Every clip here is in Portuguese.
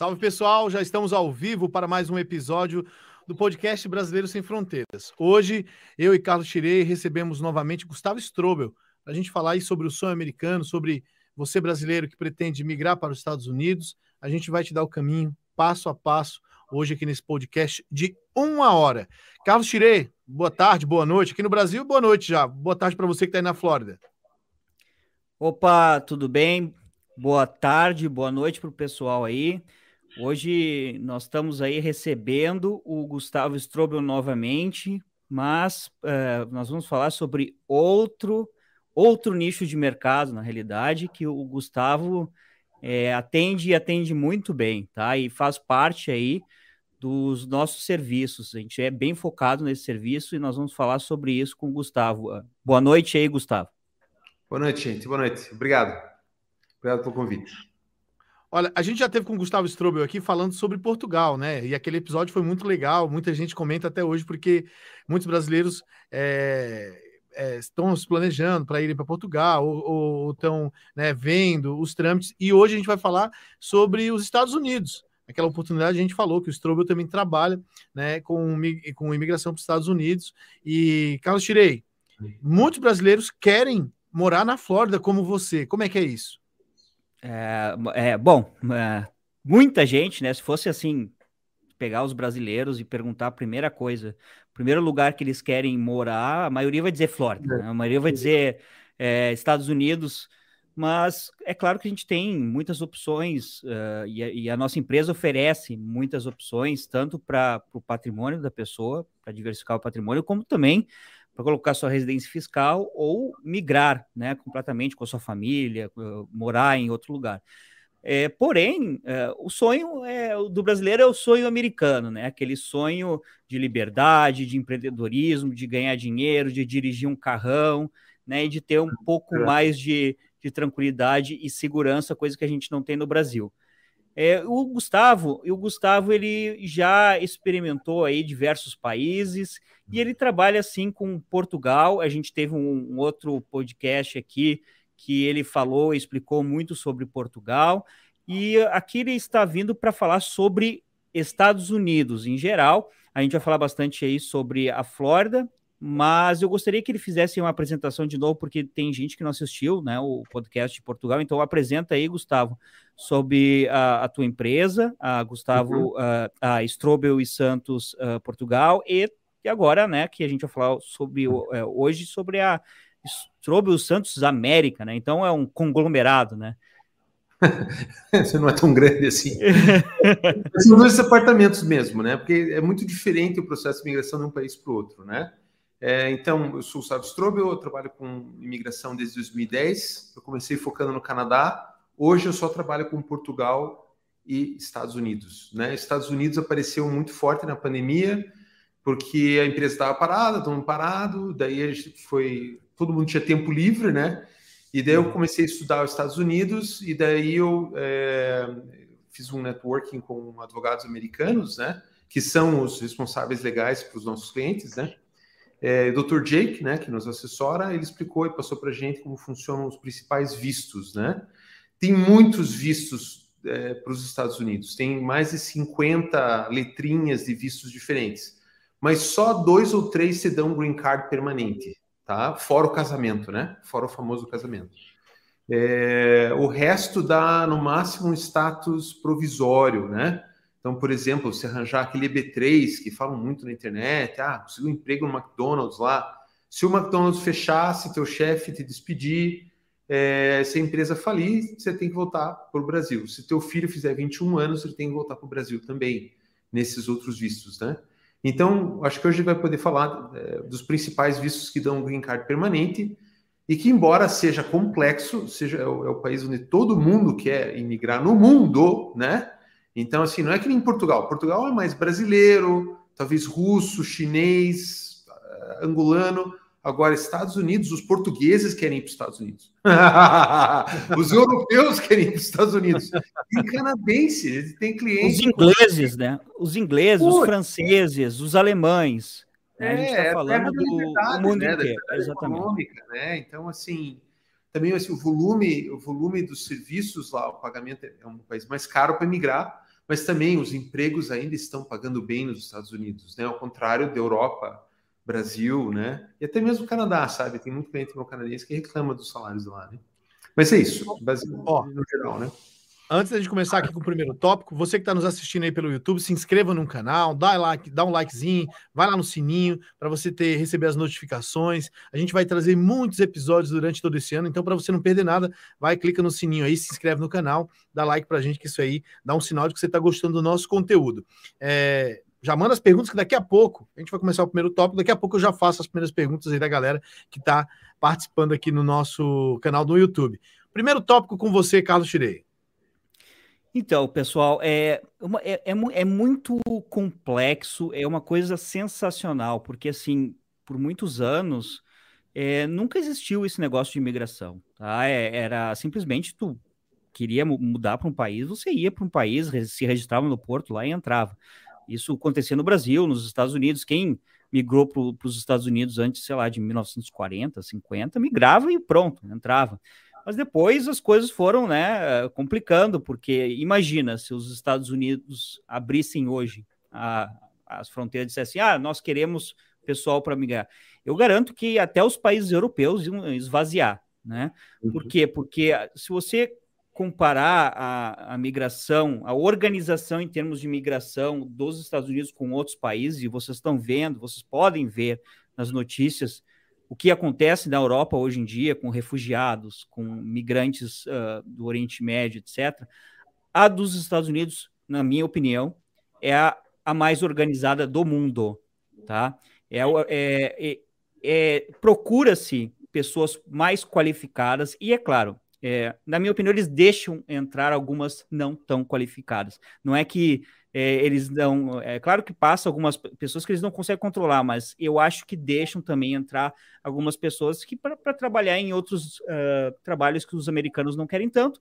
Salve pessoal, já estamos ao vivo para mais um episódio do podcast Brasileiro Sem Fronteiras. Hoje, eu e Carlos Tirei recebemos novamente Gustavo Strobel para a gente falar aí sobre o sonho americano, sobre você brasileiro que pretende migrar para os Estados Unidos. A gente vai te dar o caminho passo a passo hoje aqui nesse podcast de uma hora. Carlos Tirei, boa tarde, boa noite. Aqui no Brasil, boa noite já. Boa tarde para você que está aí na Flórida. Opa, tudo bem? Boa tarde, boa noite para o pessoal aí. Hoje nós estamos aí recebendo o Gustavo Strobel novamente, mas uh, nós vamos falar sobre outro outro nicho de mercado, na realidade, que o Gustavo é, atende e atende muito bem, tá? E faz parte aí dos nossos serviços. A gente é bem focado nesse serviço e nós vamos falar sobre isso com o Gustavo. Boa noite aí, Gustavo. Boa noite, gente. Boa noite. Obrigado. Obrigado pelo convite. Olha, a gente já teve com o Gustavo Strobel aqui falando sobre Portugal, né? E aquele episódio foi muito legal, muita gente comenta até hoje, porque muitos brasileiros é, é, estão se planejando para irem para Portugal ou estão né, vendo os trâmites. E hoje a gente vai falar sobre os Estados Unidos. Aquela oportunidade a gente falou que o Strobel também trabalha né, com, com imigração para os Estados Unidos. E, Carlos Tirei, muitos brasileiros querem morar na Flórida como você. Como é que é isso? É, é bom, é, muita gente, né? Se fosse assim, pegar os brasileiros e perguntar a primeira coisa, primeiro lugar que eles querem morar, a maioria vai dizer Flórida, né? a maioria vai dizer é, Estados Unidos, mas é claro que a gente tem muitas opções uh, e, a, e, a, nossa empresa oferece muitas opções, tanto para o patrimônio da pessoa, para diversificar o patrimônio, como também para colocar sua residência fiscal ou migrar né, completamente com a sua família, morar em outro lugar. É, porém, é, o sonho é, do brasileiro é o sonho americano, né? Aquele sonho de liberdade, de empreendedorismo, de ganhar dinheiro, de dirigir um carrão, né? E de ter um pouco é. mais de, de tranquilidade e segurança, coisa que a gente não tem no Brasil. É, o Gustavo, o Gustavo ele já experimentou aí diversos países e ele trabalha assim com Portugal. A gente teve um, um outro podcast aqui que ele falou, explicou muito sobre Portugal e aqui ele está vindo para falar sobre Estados Unidos em geral. A gente vai falar bastante aí sobre a Flórida mas eu gostaria que ele fizesse uma apresentação de novo, porque tem gente que não assistiu né, o podcast de Portugal. Então, apresenta aí, Gustavo, sobre a, a tua empresa, a Gustavo, uhum. a, a Strobel e Santos uh, Portugal, e, e, agora, né, que a gente vai falar sobre é, hoje sobre a Strobel Santos América, né? Então, é um conglomerado, né? Você não é tão grande assim. São dois apartamentos mesmo, né? Porque é muito diferente o processo de migração de um país para o outro, né? É, então, eu sou o Sábio Strobel, eu trabalho com imigração desde 2010. Eu comecei focando no Canadá. Hoje eu só trabalho com Portugal e Estados Unidos. Né? Estados Unidos apareceu muito forte na pandemia, porque a empresa estava parada, estava parado, daí a gente foi. Todo mundo tinha tempo livre, né? E daí eu comecei a estudar os Estados Unidos, e daí eu é, fiz um networking com advogados americanos, né? Que são os responsáveis legais para os nossos clientes, né? É, o Dr. Jake, né, que nos assessora, ele explicou e passou para a gente como funcionam os principais vistos, né? Tem muitos vistos é, para os Estados Unidos, tem mais de 50 letrinhas de vistos diferentes, mas só dois ou três se dão green card permanente, tá? Fora o casamento, né? Fora o famoso casamento. É, o resto dá no máximo um status provisório, né? Então, por exemplo, se arranjar aquele EB3 que falam muito na internet, ah, conseguiu um emprego no McDonald's lá. Se o McDonald's fechasse, teu chefe te despedir, é, se a empresa falir, você tem que voltar para o Brasil. Se teu filho fizer 21 anos, ele tem que voltar para o Brasil também, nesses outros vistos, né? Então, acho que hoje vai poder falar é, dos principais vistos que dão green card permanente e que, embora seja complexo, seja é o, é o país onde todo mundo quer imigrar no mundo, né? Então, assim, não é que nem Portugal. Portugal é mais brasileiro, talvez russo, chinês, uh, angolano. Agora, Estados Unidos, os portugueses querem ir para os Estados Unidos. os europeus querem ir para os Estados Unidos. Tem canadenses, tem clientes. Os ingleses, né? Os ingleses, Pô, os franceses, os alemães. É, a gente está é, falando do, do mundo né? inteiro. Exatamente. Né? Então, assim, também assim, o volume, o volume dos serviços lá, o pagamento é um país mais caro para migrar, mas também os empregos ainda estão pagando bem nos Estados Unidos, né? Ao contrário da Europa, Brasil, né? E até mesmo o Canadá, sabe? Tem muito cliente meu canadense que reclama dos salários lá, né? Mas é isso, basicamente, no geral, né? Antes da gente começar aqui com o primeiro tópico, você que está nos assistindo aí pelo YouTube, se inscreva no canal, dá like, dá um likezinho, vai lá no sininho para você ter receber as notificações. A gente vai trazer muitos episódios durante todo esse ano, então para você não perder nada, vai clica no sininho aí, se inscreve no canal, dá like para a gente que isso aí dá um sinal de que você está gostando do nosso conteúdo. É, já manda as perguntas que daqui a pouco a gente vai começar o primeiro tópico. Daqui a pouco eu já faço as primeiras perguntas aí da galera que está participando aqui no nosso canal do YouTube. Primeiro tópico com você, Carlos Tirei. Então, pessoal, é, uma, é, é, é, muito complexo, é uma coisa sensacional, porque, assim, por muitos anos, é, nunca existiu esse negócio de imigração, tá? É, era simplesmente tu queria mudar para um país, você ia para um país, se registrava no porto lá e entrava. Isso acontecia no Brasil, nos Estados Unidos. Quem migrou para os Estados Unidos antes, sei lá, de 1940, 50, migrava e pronto, entrava. Mas depois as coisas foram né, complicando, porque imagina se os Estados Unidos abrissem hoje a, as fronteiras e dissessem: ah, nós queremos pessoal para migrar. Eu garanto que até os países europeus iam esvaziar. Né? Uhum. Por quê? Porque se você comparar a, a, migração, a organização em termos de migração dos Estados Unidos com outros países, e vocês estão vendo, vocês podem ver nas notícias o que acontece na Europa hoje em dia com refugiados, com migrantes uh, do Oriente Médio, etc., a dos Estados Unidos, na minha opinião, é a, a mais organizada do mundo, tá? É, é, é, é Procura-se pessoas mais qualificadas e, é claro, é, na minha opinião, eles deixam entrar algumas não tão qualificadas. Não é que é, eles não. É claro que passa algumas pessoas que eles não conseguem controlar, mas eu acho que deixam também entrar algumas pessoas que para trabalhar em outros uh, trabalhos que os americanos não querem tanto,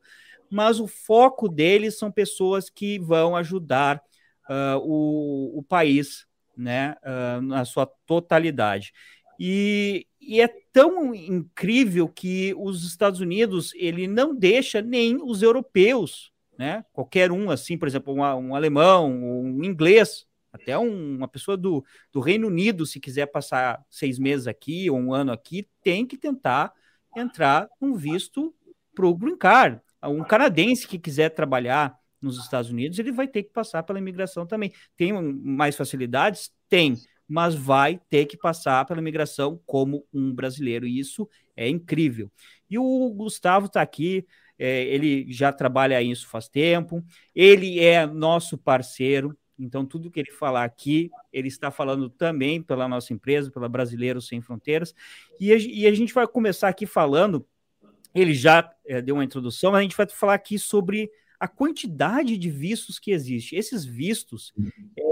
mas o foco deles são pessoas que vão ajudar uh, o, o país né, uh, na sua totalidade. E, e, é tão incrível que os Estados Unidos ele não deixa nem os europeus né? Qualquer um, assim, por exemplo, um, um alemão, um inglês, até um, uma pessoa do, do Reino Unido, se quiser passar seis meses aqui ou um ano aqui, tem que tentar entrar um visto para o Green Card. Um canadense que quiser trabalhar nos Estados Unidos, ele vai ter que passar pela imigração também. Tem mais facilidades? Tem, mas vai ter que passar pela imigração como um brasileiro, e isso é incrível. E o Gustavo está aqui é, ele já trabalha isso faz tempo, ele é nosso parceiro, então tudo que ele falar aqui, ele está falando também pela nossa empresa, pela Brasileiros Sem Fronteiras, e a, e a gente vai começar aqui falando, ele já é, deu uma introdução, mas a gente vai falar aqui sobre a quantidade de vistos que existe. Esses vistos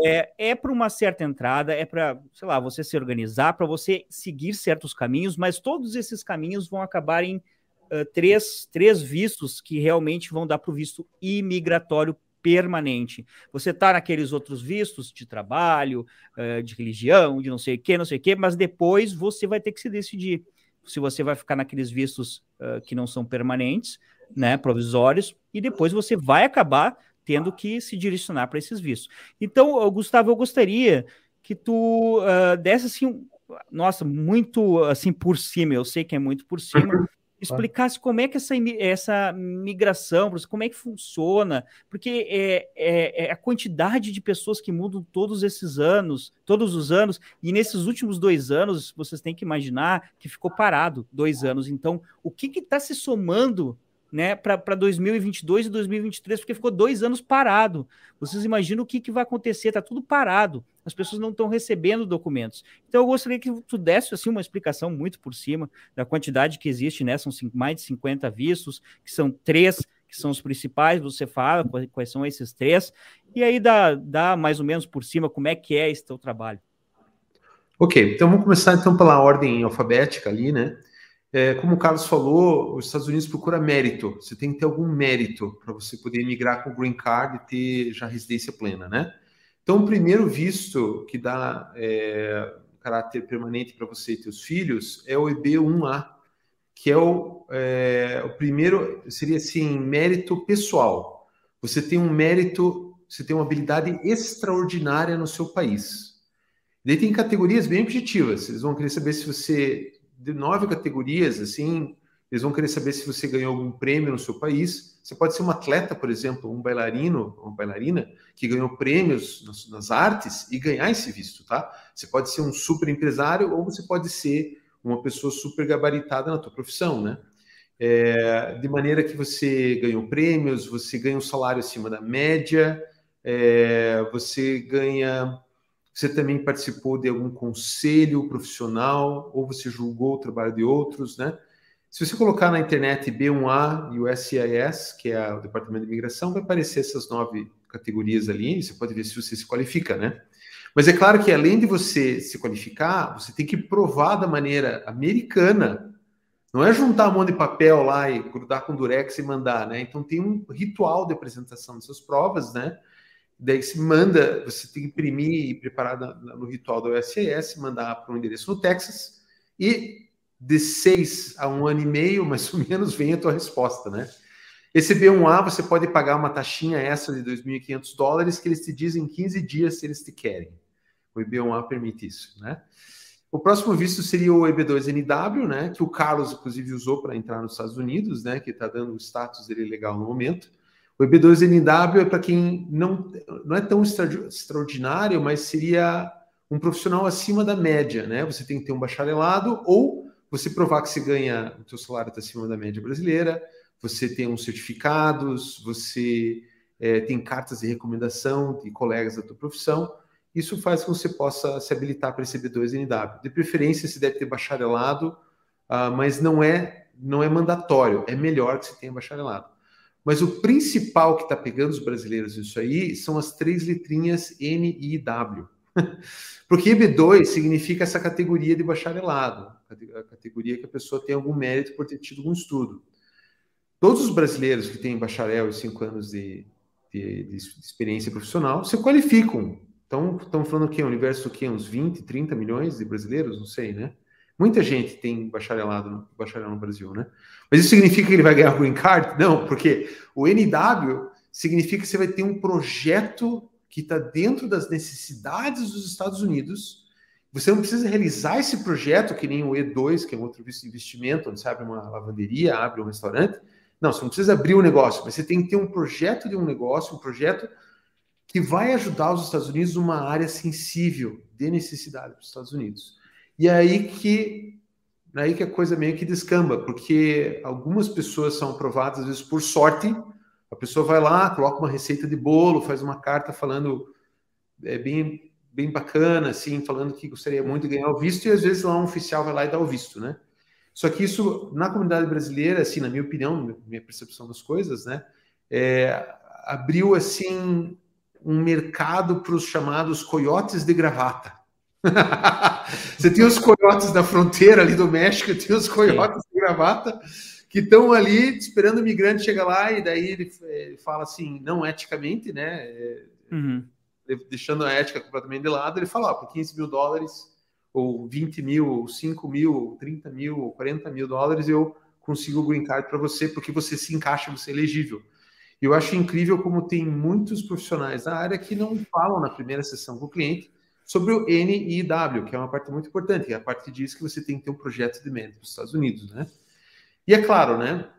é, é para uma certa entrada, é para, sei lá, você se organizar, para você seguir certos caminhos, mas todos esses caminhos vão acabar em uh, três, três vistos que realmente vão dar para o visto imigratório permanente. Você está naqueles outros vistos de trabalho, uh, de religião, de não sei o que, não sei o que, mas depois você vai ter que se decidir se você vai ficar naqueles vistos uh, que não são permanentes, né, provisórios, e depois você vai acabar tendo que se direcionar para esses vistos. Então, Gustavo, eu gostaria que tu uh, desse assim, nossa, muito assim por cima, eu sei que é muito por cima, explicasse como é que essa, essa migração, como é que funciona, porque é, é, é, a quantidade de pessoas que mudam todos esses anos, todos os anos, e nesses últimos dois anos, vocês têm que imaginar que ficou parado dois anos. Então, o que está se somando né, para 2022 e 2023, porque ficou dois anos parado. Vocês imaginam o que, que vai acontecer? Está tudo parado. As pessoas não estão recebendo documentos. Então, eu gostaria que tu desse assim, uma explicação muito por cima da quantidade que existe, né? São mais de 50 vistos, que são três que são os principais, você fala quais são esses três, e aí dá, dá mais ou menos por cima como é que é esse teu trabalho. Ok, então vamos começar então pela ordem alfabética ali, né? É, como o Carlos falou, os Estados Unidos procura mérito. Você tem que ter algum mérito para você poder migrar com o green card e ter já residência plena, né? Então, o primeiro visto que dá é, caráter permanente para você e seus filhos é o EB1A, que é o, é, o primeiro, seria assim, mérito pessoal. Você tem um mérito você tem uma habilidade extraordinária no seu país. Daí tem categorias bem objetivas. Eles vão querer saber se você de nove categorias, assim, eles vão querer saber se você ganhou algum prêmio no seu país. Você pode ser um atleta, por exemplo, um bailarino, uma bailarina que ganhou prêmios nas, nas artes e ganhar esse visto, tá? Você pode ser um super empresário ou você pode ser uma pessoa super gabaritada na tua profissão, né? É, de maneira que você ganhou prêmios, você ganha um salário acima da média, é, você ganha você também participou de algum conselho profissional ou você julgou o trabalho de outros, né? Se você colocar na internet B1A e o SIS, que é o Departamento de Imigração, vai aparecer essas nove categorias ali, você pode ver se você se qualifica, né? Mas é claro que além de você se qualificar, você tem que provar da maneira americana. Não é juntar um monte de papel lá e grudar com durex e mandar, né? Então tem um ritual de apresentação dessas provas, né? Daí se manda, você tem que imprimir e preparar no ritual do USCS, mandar para um endereço no Texas, e de seis a um ano e meio, mais ou menos, vem a tua resposta, né? Esse B1A você pode pagar uma taxinha extra de 2.500 dólares que eles te dizem em 15 dias se eles te querem. O EB1A permite isso, né? O próximo visto seria o EB2NW, né? Que o Carlos, inclusive, usou para entrar nos Estados Unidos, né? Que está dando o status dele legal no momento. O EB2NW é para quem não, não é tão extraordinário, mas seria um profissional acima da média, né? Você tem que ter um bacharelado ou você provar que você ganha, o seu salário está acima da média brasileira, você tem uns certificados, você é, tem cartas de recomendação de colegas da tua profissão. Isso faz com que você possa se habilitar para esse B2NW. De preferência, você deve ter bacharelado, uh, mas não é, não é mandatório. É melhor que você tenha bacharelado. Mas o principal que está pegando os brasileiros nisso aí são as três letrinhas N e W. Porque EB2 significa essa categoria de bacharelado, a categoria que a pessoa tem algum mérito por ter tido algum estudo. Todos os brasileiros que têm bacharel e cinco anos de, de, de experiência profissional se qualificam. Então, estamos falando o quê? Universo do quê? Uns 20, 30 milhões de brasileiros? Não sei, né? Muita gente tem bacharelado bacharel no Brasil, né? Mas isso significa que ele vai ganhar o green card? Não, porque o NW significa que você vai ter um projeto que está dentro das necessidades dos Estados Unidos. Você não precisa realizar esse projeto que nem o E2, que é um outro investimento, onde você abre uma lavanderia, abre um restaurante. Não, você não precisa abrir o um negócio, mas você tem que ter um projeto de um negócio, um projeto que vai ajudar os Estados Unidos numa área sensível de necessidade para os Estados Unidos. E é aí que aí que a coisa meio que descamba, porque algumas pessoas são aprovadas às vezes por sorte. A pessoa vai lá, coloca uma receita de bolo, faz uma carta falando é bem bem bacana, assim, falando que gostaria muito de ganhar o visto e às vezes lá um oficial vai lá e dá o visto, né? Só que isso na comunidade brasileira, assim, na minha opinião, minha percepção das coisas, né, é, abriu assim um mercado para os chamados coiotes de gravata. Você tem os coiotes da fronteira ali do México, tem os coiotes de gravata que estão ali esperando o migrante chegar lá e daí ele, ele fala assim, não eticamente, né? É, uhum. Deixando a ética completamente de lado, ele fala, ó, por 15 mil dólares, ou 20 mil, ou 5 mil, ou 30 mil, ou 40 mil dólares, eu consigo o green card para você, porque você se encaixa, você é elegível. Eu acho incrível como tem muitos profissionais da área que não falam na primeira sessão com o cliente, sobre o NIW, que é uma parte muito importante, que é a parte que diz que você tem que ter um projeto de mérito para os Estados Unidos, né? E é claro, né?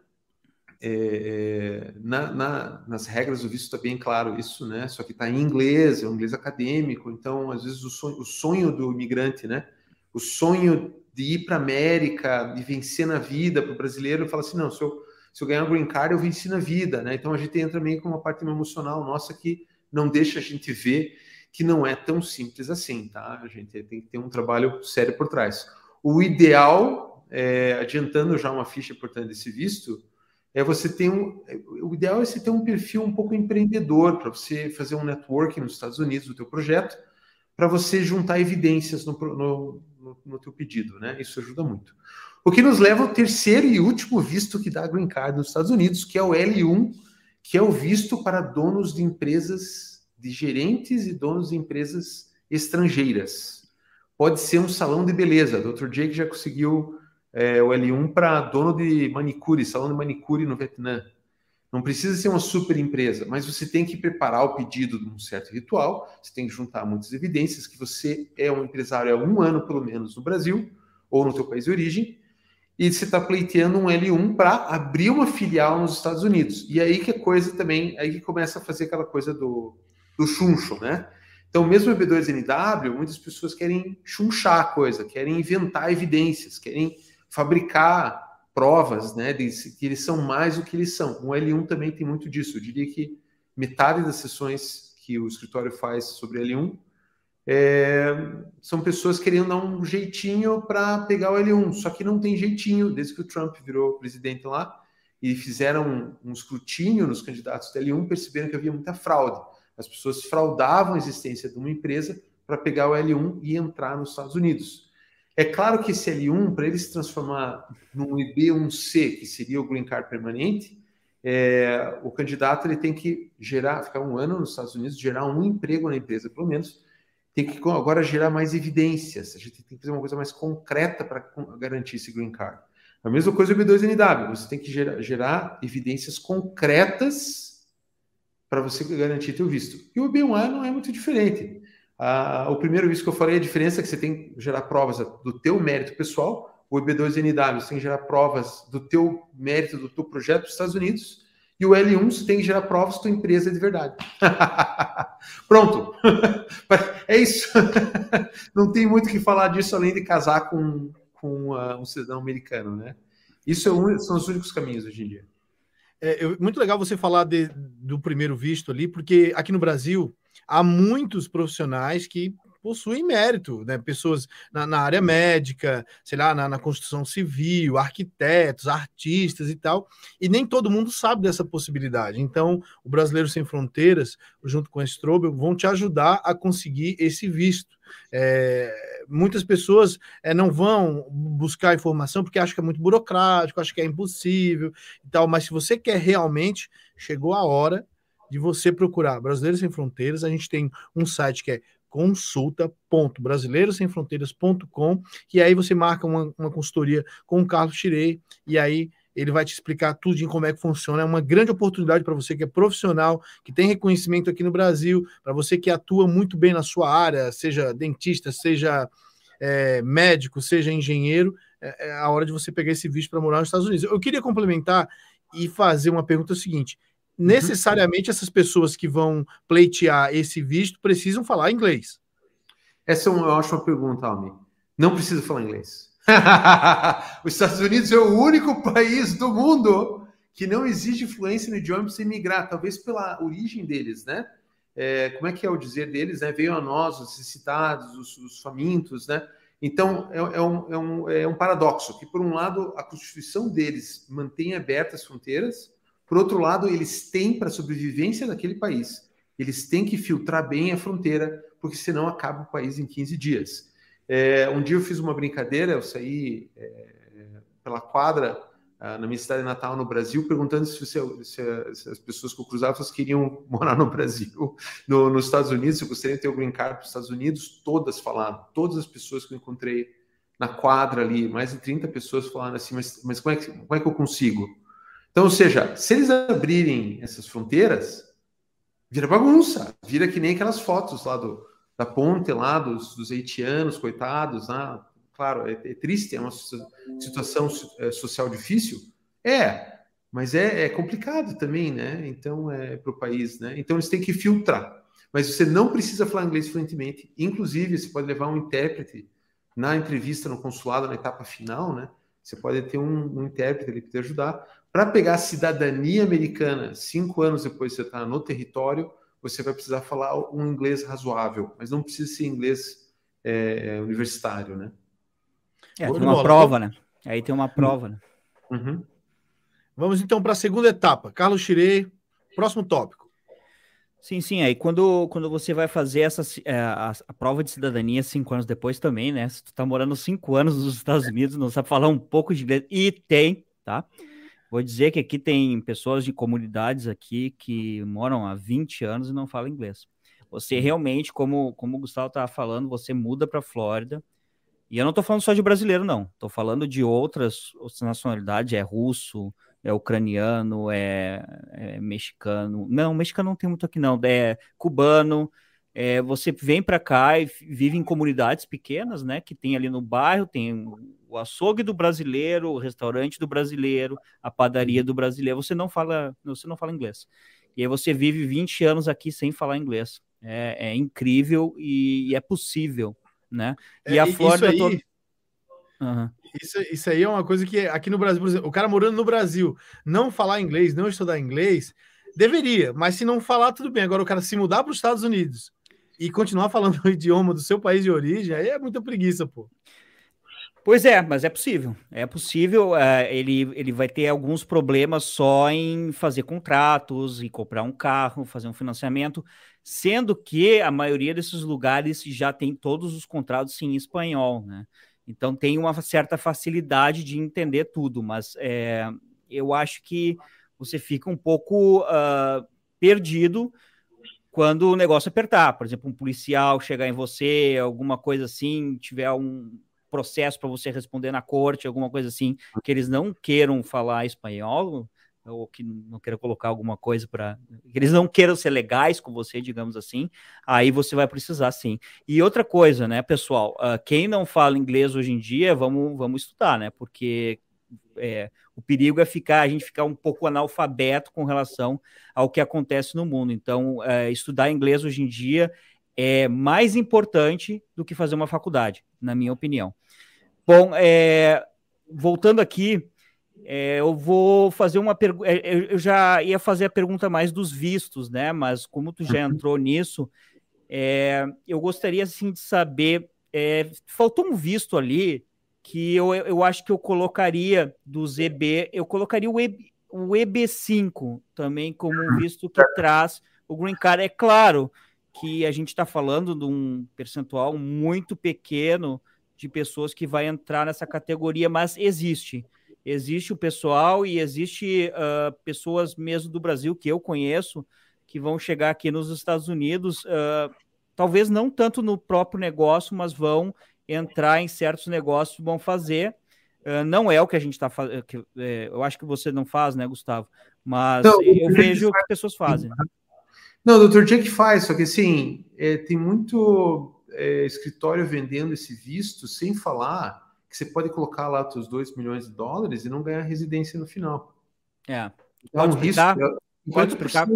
É, é, na, na, nas regras do visto está bem claro isso, né? Só que está em inglês, é um inglês acadêmico, então às vezes o sonho, o sonho do imigrante, né? O sonho de ir para a América e vencer na vida para o brasileiro, fala assim, não, se eu, se eu ganhar um green card, eu venci na vida, né? Então a gente entra meio com uma parte emocional nossa que não deixa a gente ver que não é tão simples assim, tá? A gente tem que ter um trabalho sério por trás. O ideal, é, adiantando já uma ficha importante desse visto, é você ter um. O ideal é você ter um perfil um pouco empreendedor para você fazer um networking nos Estados Unidos do teu projeto, para você juntar evidências no, no, no, no teu pedido, né? Isso ajuda muito. O que nos leva ao terceiro e último visto que dá green card nos Estados Unidos, que é o L1, que é o visto para donos de empresas de gerentes e donos de empresas estrangeiras. Pode ser um salão de beleza. Dr. Jake já conseguiu é, o L1 para dono de manicure, salão de manicure no Vietnã. Não precisa ser uma super empresa, mas você tem que preparar o pedido de um certo ritual, você tem que juntar muitas evidências que você é um empresário há um ano, pelo menos, no Brasil, ou no teu país de origem, e você está pleiteando um L1 para abrir uma filial nos Estados Unidos. E aí que a coisa também, aí que começa a fazer aquela coisa do, do chuncho, né? Então, mesmo o B2NW, muitas pessoas querem chunchar a coisa, querem inventar evidências, querem fabricar provas, né, de que eles são mais do que eles são. O L1 também tem muito disso. Eu diria que metade das sessões que o escritório faz sobre L1 é, são pessoas querendo dar um jeitinho para pegar o L1, só que não tem jeitinho, desde que o Trump virou presidente lá e fizeram um, um escrutínio nos candidatos do L1, perceberam que havia muita fraude. As pessoas fraudavam a existência de uma empresa para pegar o L1 e entrar nos Estados Unidos. É claro que esse L1, para ele se transformar num IB1C, que seria o Green Card permanente, é, o candidato ele tem que gerar, ficar um ano nos Estados Unidos, gerar um emprego na empresa, pelo menos, tem que agora gerar mais evidências. A gente tem que fazer uma coisa mais concreta para garantir esse Green Card. A mesma coisa o B2NW, você tem que gerar, gerar evidências concretas para você garantir teu visto. E o B1A não é muito diferente. Ah, o primeiro visto que eu falei, a diferença é que você tem que gerar provas do teu mérito pessoal, o EB2NW você tem que gerar provas do teu mérito, do teu projeto dos Estados Unidos, e o L1 você tem que gerar provas da tua empresa de verdade. Pronto. é isso. Não tem muito o que falar disso além de casar com, com uh, um cidadão americano, né? Isso é um, são os únicos caminhos hoje em dia. É, muito legal você falar de, do primeiro visto ali, porque aqui no Brasil há muitos profissionais que possuem mérito, né? Pessoas na, na área médica, sei lá, na, na, construção civil, arquitetos, artistas e tal, e nem todo mundo sabe dessa possibilidade. Então, o Brasileiro Sem Fronteiras, junto com a Strobel, vão te ajudar a conseguir esse visto. É, muitas pessoas é, não vão buscar informação porque acham que é muito burocrático, acham que é impossível e tal, mas se você quer realmente, chegou a hora de você procurar Brasileiros Sem Fronteiras. A gente tem um site que é consulta.brasileirosemfronteiras.com e aí você marca uma, uma consultoria com o Carlos Tirei e aí ele vai te explicar tudo de como é que funciona. É uma grande oportunidade para você que é profissional, que tem reconhecimento aqui no Brasil, para você que atua muito bem na sua área, seja dentista, seja é, médico, seja engenheiro, é, é a hora de você pegar esse visto para morar nos Estados Unidos. Eu queria complementar e fazer uma pergunta seguinte. Necessariamente essas pessoas que vão pleitear esse visto precisam falar inglês. Essa é uma ótima pergunta, Almi. Não precisa falar inglês. Os Estados Unidos é o único país do mundo que não exige fluência no idioma para você migrar, talvez pela origem deles, né? É, como é que é o dizer deles, né? Veio a nós, os necessitados, os, os famintos, né? Então, é, é, um, é, um, é um paradoxo, que por um lado a Constituição deles mantém abertas as fronteiras, por outro lado, eles têm para a sobrevivência daquele país, eles têm que filtrar bem a fronteira, porque senão acaba o país em 15 dias. É, um dia eu fiz uma brincadeira, eu saí é, pela quadra ah, na minha cidade natal no Brasil, perguntando se, se, se, as pessoas que eu cruzava queriam morar no Brasil, no, nos Estados Unidos, se gostaria de ter o green card para os Estados Unidos, todas falaram, todas as pessoas que eu encontrei na quadra ali, mais de 30 pessoas falaram assim, mas, mas como, é que, como é que eu consigo? Então, ou seja, se eles abrirem essas fronteiras, vira bagunça, vira que nem aquelas fotos lá do, da ponte lá dos, dos haitianos, coitados, né? claro, é, é, triste, é uma situação é, social difícil, é, mas é, é complicado também, né? Então, é para o país, né? Então, eles têm que filtrar. Mas você não precisa falar inglês fluentemente. Inclusive, você pode levar um intérprete na entrevista no consulado, na etapa final, né? Você pode ter um, um intérprete ali para te ajudar. Para pegar a cidadania americana, cinco anos depois que você está no território, você vai precisar falar um inglês razoável, mas não precisa ser inglês é, universitário, né? É, tem uma prova, né? Aí tem uma prova, né? Uhum. Vamos então para a segunda etapa. Carlos Chirei, próximo tópico. Sim, sim. Aí quando, quando você vai fazer essa, é, a, a, prova de cidadania cinco anos depois também, né? Se tu tá morando cinco anos nos Estados Unidos, não sabe falar um pouco de inglês, e tem, tá? Vou dizer que aqui tem pessoas de comunidades aqui que moram há 20 anos e não falam inglês. Você uhum. realmente, como, como o Gustavo estava falando, você muda para a Flórida. E eu não estou falando só de brasileiro, não. Estou falando de outras, outras nacionalidades, é russo, é ucraniano, é, é, mexicano. Não, mexicano não tem muito aqui, não. É cubano. É, você vem para cá e vive em comunidades pequenas, né? Que tem ali no bairro, tem o açougue do brasileiro, o restaurante do brasileiro, a padaria do brasileiro. Você não fala, você não fala inglês. E aí você vive 20 anos aqui sem falar inglês. É, é incrível e, e, é possível, né? E é, a Flórida toda... Uhum. Isso, isso aí é uma coisa que aqui no Brasil, exemplo, o cara morando no Brasil, não falar inglês, não estudar inglês, deveria, mas se não falar, tudo bem. Agora, o cara se mudar para os Estados Unidos e continuar falando o idioma do seu país de origem, aí é muita preguiça, pô. Pois é, mas é possível. É possível. Uh, ele, ele vai ter alguns problemas só em fazer contratos e comprar um carro, fazer um financiamento, sendo que a maioria desses lugares já tem todos os contratos em espanhol, né? Então tem uma certa facilidade de entender tudo, mas é, eu acho que você fica um pouco uh, perdido quando o negócio apertar. Por exemplo, um policial chegar em você, alguma coisa assim, tiver um processo para você responder na corte, alguma coisa assim, que eles não queiram falar espanhol, ou que não queiram colocar alguma coisa para. eles não queiram ser legais com você, digamos assim, aí você vai precisar sim. E outra coisa, né, pessoal, uh, quem não fala inglês hoje em dia, vamos, vamos estudar, né, porque é, o perigo é ficar a gente ficar um pouco analfabeto com relação ao que acontece no mundo. Então, é, estudar inglês hoje em dia é mais importante do que fazer uma faculdade, na minha opinião. Bom, é, voltando aqui, é, eu vou fazer uma pergunta. É, eu já ia fazer a pergunta mais dos vistos, né? Mas como tu já uhum. entrou nisso, é, eu gostaria assim de saber. É, faltou um visto ali que eu, eu acho que eu colocaria dos EB, eu colocaria o, EB, o EB5 também como um visto que traz o green card. É claro que a gente está falando de um percentual muito pequeno de pessoas que vai entrar nessa categoria, mas existe existe o pessoal e existe uh, pessoas mesmo do Brasil que eu conheço que vão chegar aqui nos Estados Unidos, uh, talvez não tanto no próprio negócio, mas vão entrar em certos negócios, vão fazer. Uh, não é o que a gente está fazendo. É, eu acho que você não faz, né, Gustavo? Mas não, eu vejo que pessoas fazem. Não, o Jack faz, só que assim, é, tem muito é, escritório vendendo esse visto sem falar que você pode colocar lá os 2 milhões de dólares e não ganhar residência no final. É. Então, pode explicar? Risco, pode explicar?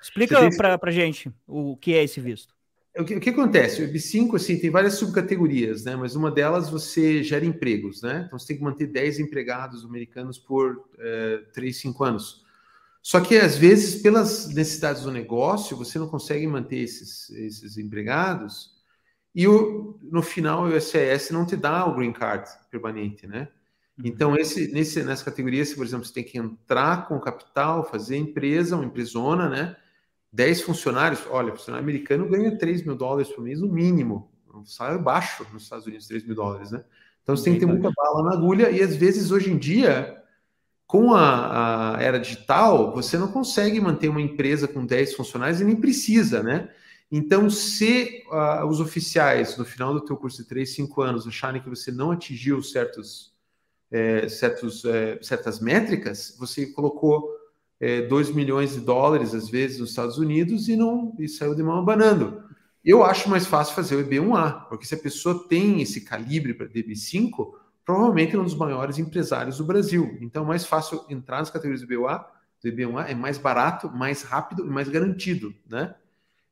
Explica para a gente o que é esse visto. O que, o que, acontece? O EB5 assim, tem várias subcategorias, né? mas uma delas você gera empregos. Né? Então você tem que manter 10 empregados americanos por é, 3, 5 anos. Só que, às vezes, pelas necessidades do negócio, você não consegue manter esses, esses empregados e o, no final, o SES não te dá o green card permanente, né? Uhum. Então, esse, nesse, nessa categoria, se, por exemplo, você tem que entrar com capital, fazer empresa, uma empresona, né? 10 funcionários, olha, o funcionário americano ganha 3 mil dólares por mês, no mínimo. Um salário baixo nos Estados Unidos, 3 mil dólares, né? Então, você tem que ter muita bala na agulha e, às vezes, hoje em dia, com a, a era digital, você não consegue manter uma empresa com 10 funcionários e nem precisa, né? Então, se uh, os oficiais, no final do teu curso de 3, 5 anos, acharem que você não atingiu certos, é, certos, é, certas métricas, você colocou é, 2 milhões de dólares, às vezes, nos Estados Unidos e não e saiu de mão abanando. Eu acho mais fácil fazer o EB1A, porque se a pessoa tem esse calibre para DB5, provavelmente é um dos maiores empresários do Brasil. Então, é mais fácil entrar nas categorias do EB1A, do EB1A é mais barato, mais rápido e mais garantido, né?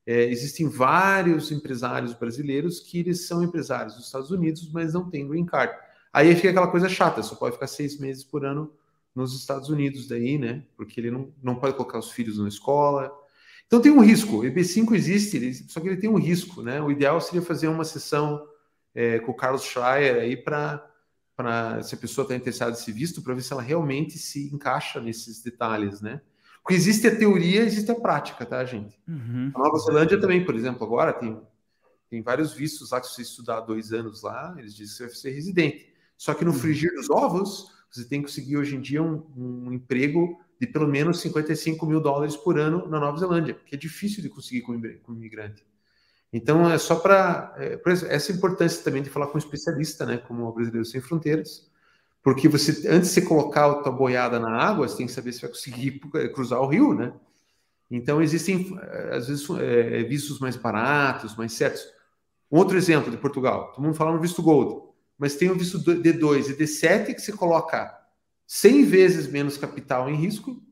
É, existem vários empresários brasileiros que eles são empresários dos Estados Unidos, mas não têm green card. Aí fica aquela coisa chata, só pode ficar seis meses por ano nos Estados Unidos daí, né? Porque ele não, não pode colocar os filhos na escola. Então tem um risco. O EB5 existe, só que ele tem um risco, né? O ideal seria fazer uma sessão é, com o Carlos Schreier aí para se a pessoa está interessada nesse visto, para ver se ela realmente se encaixa nesses detalhes, né? Porque existe a teoria, existe a prática, tá, gente? Uhum. A Nova Zelândia também, por exemplo, agora tem, tem vários vistos lá que se você estudar dois anos lá, eles dizem que você vai ser residente. Só que no uhum. frigir dos ovos, você tem que conseguir hoje em dia um, um emprego de pelo menos 55 mil dólares por ano na Nova Zelândia, que é difícil de conseguir com imigrante. Então, é só para. É, essa importância também de falar com um especialista, né, como o Brasileiro Sem Fronteiras, Porque você, antes de você colocar a tua boiada na água, você tem que saber se vai conseguir cruzar o rio, né? Então, existem, às vezes, é, vistos mais baratos, mais certos. Outro exemplo de Portugal, todo mundo fala no visto Gold, mas tem o visto D2 e D7 que você coloca 100 vezes menos capital em risco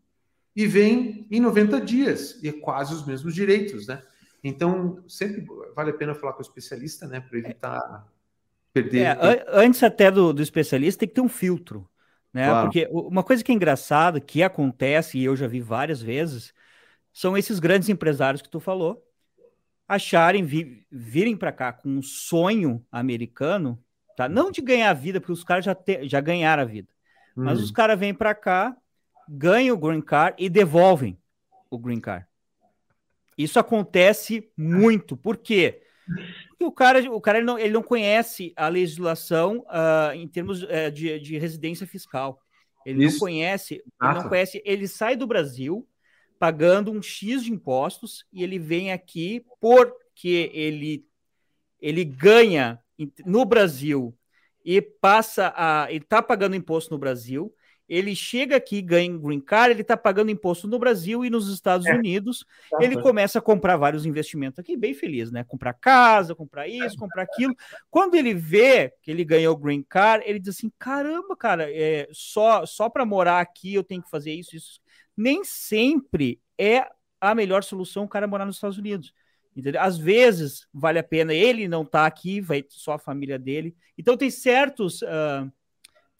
e vem em 90 dias, e é quase os mesmos direitos, né? Então, sempre vale a pena falar com o especialista, né, para evitar perder. É, antes até do, do especialista, tem que ter um filtro, né? Claro. Porque uma coisa que é engraçada, que acontece, e eu já vi várias vezes, são esses grandes empresários que tu falou, acharem, vi, virem para cá com um sonho americano, tá? Não de ganhar a vida, porque os caras já, te, já ganharam a vida. Hum. Mas os caras vêm para cá, ganham o green card e devolvem o green card. Isso acontece muito. Por quê? Porque o cara, o cara ele não, ele não conhece a legislação uh, em termos uh, de, de residência fiscal. Ele Isso. não conhece, ele não conhece, ele sai do Brasil pagando um X de impostos e ele vem aqui porque ele, ele ganha no Brasil e passa a. Ele está pagando imposto no Brasil, ele chega aqui, ganha green card, ele está pagando imposto no Brasil e nos Estados é. Unidos. Ele começa a comprar vários investimentos aqui, bem feliz, né? Comprar casa, comprar isso, comprar aquilo. Quando ele vê que ele ganhou o green card, ele diz assim: caramba, cara, é, só, só para morar aqui eu tenho que fazer isso, isso. Nem sempre é a melhor solução o cara morar nos Estados Unidos. Entendeu? Às vezes vale a pena ele não estar tá aqui, vai só a família dele. Então tem certos. Uh,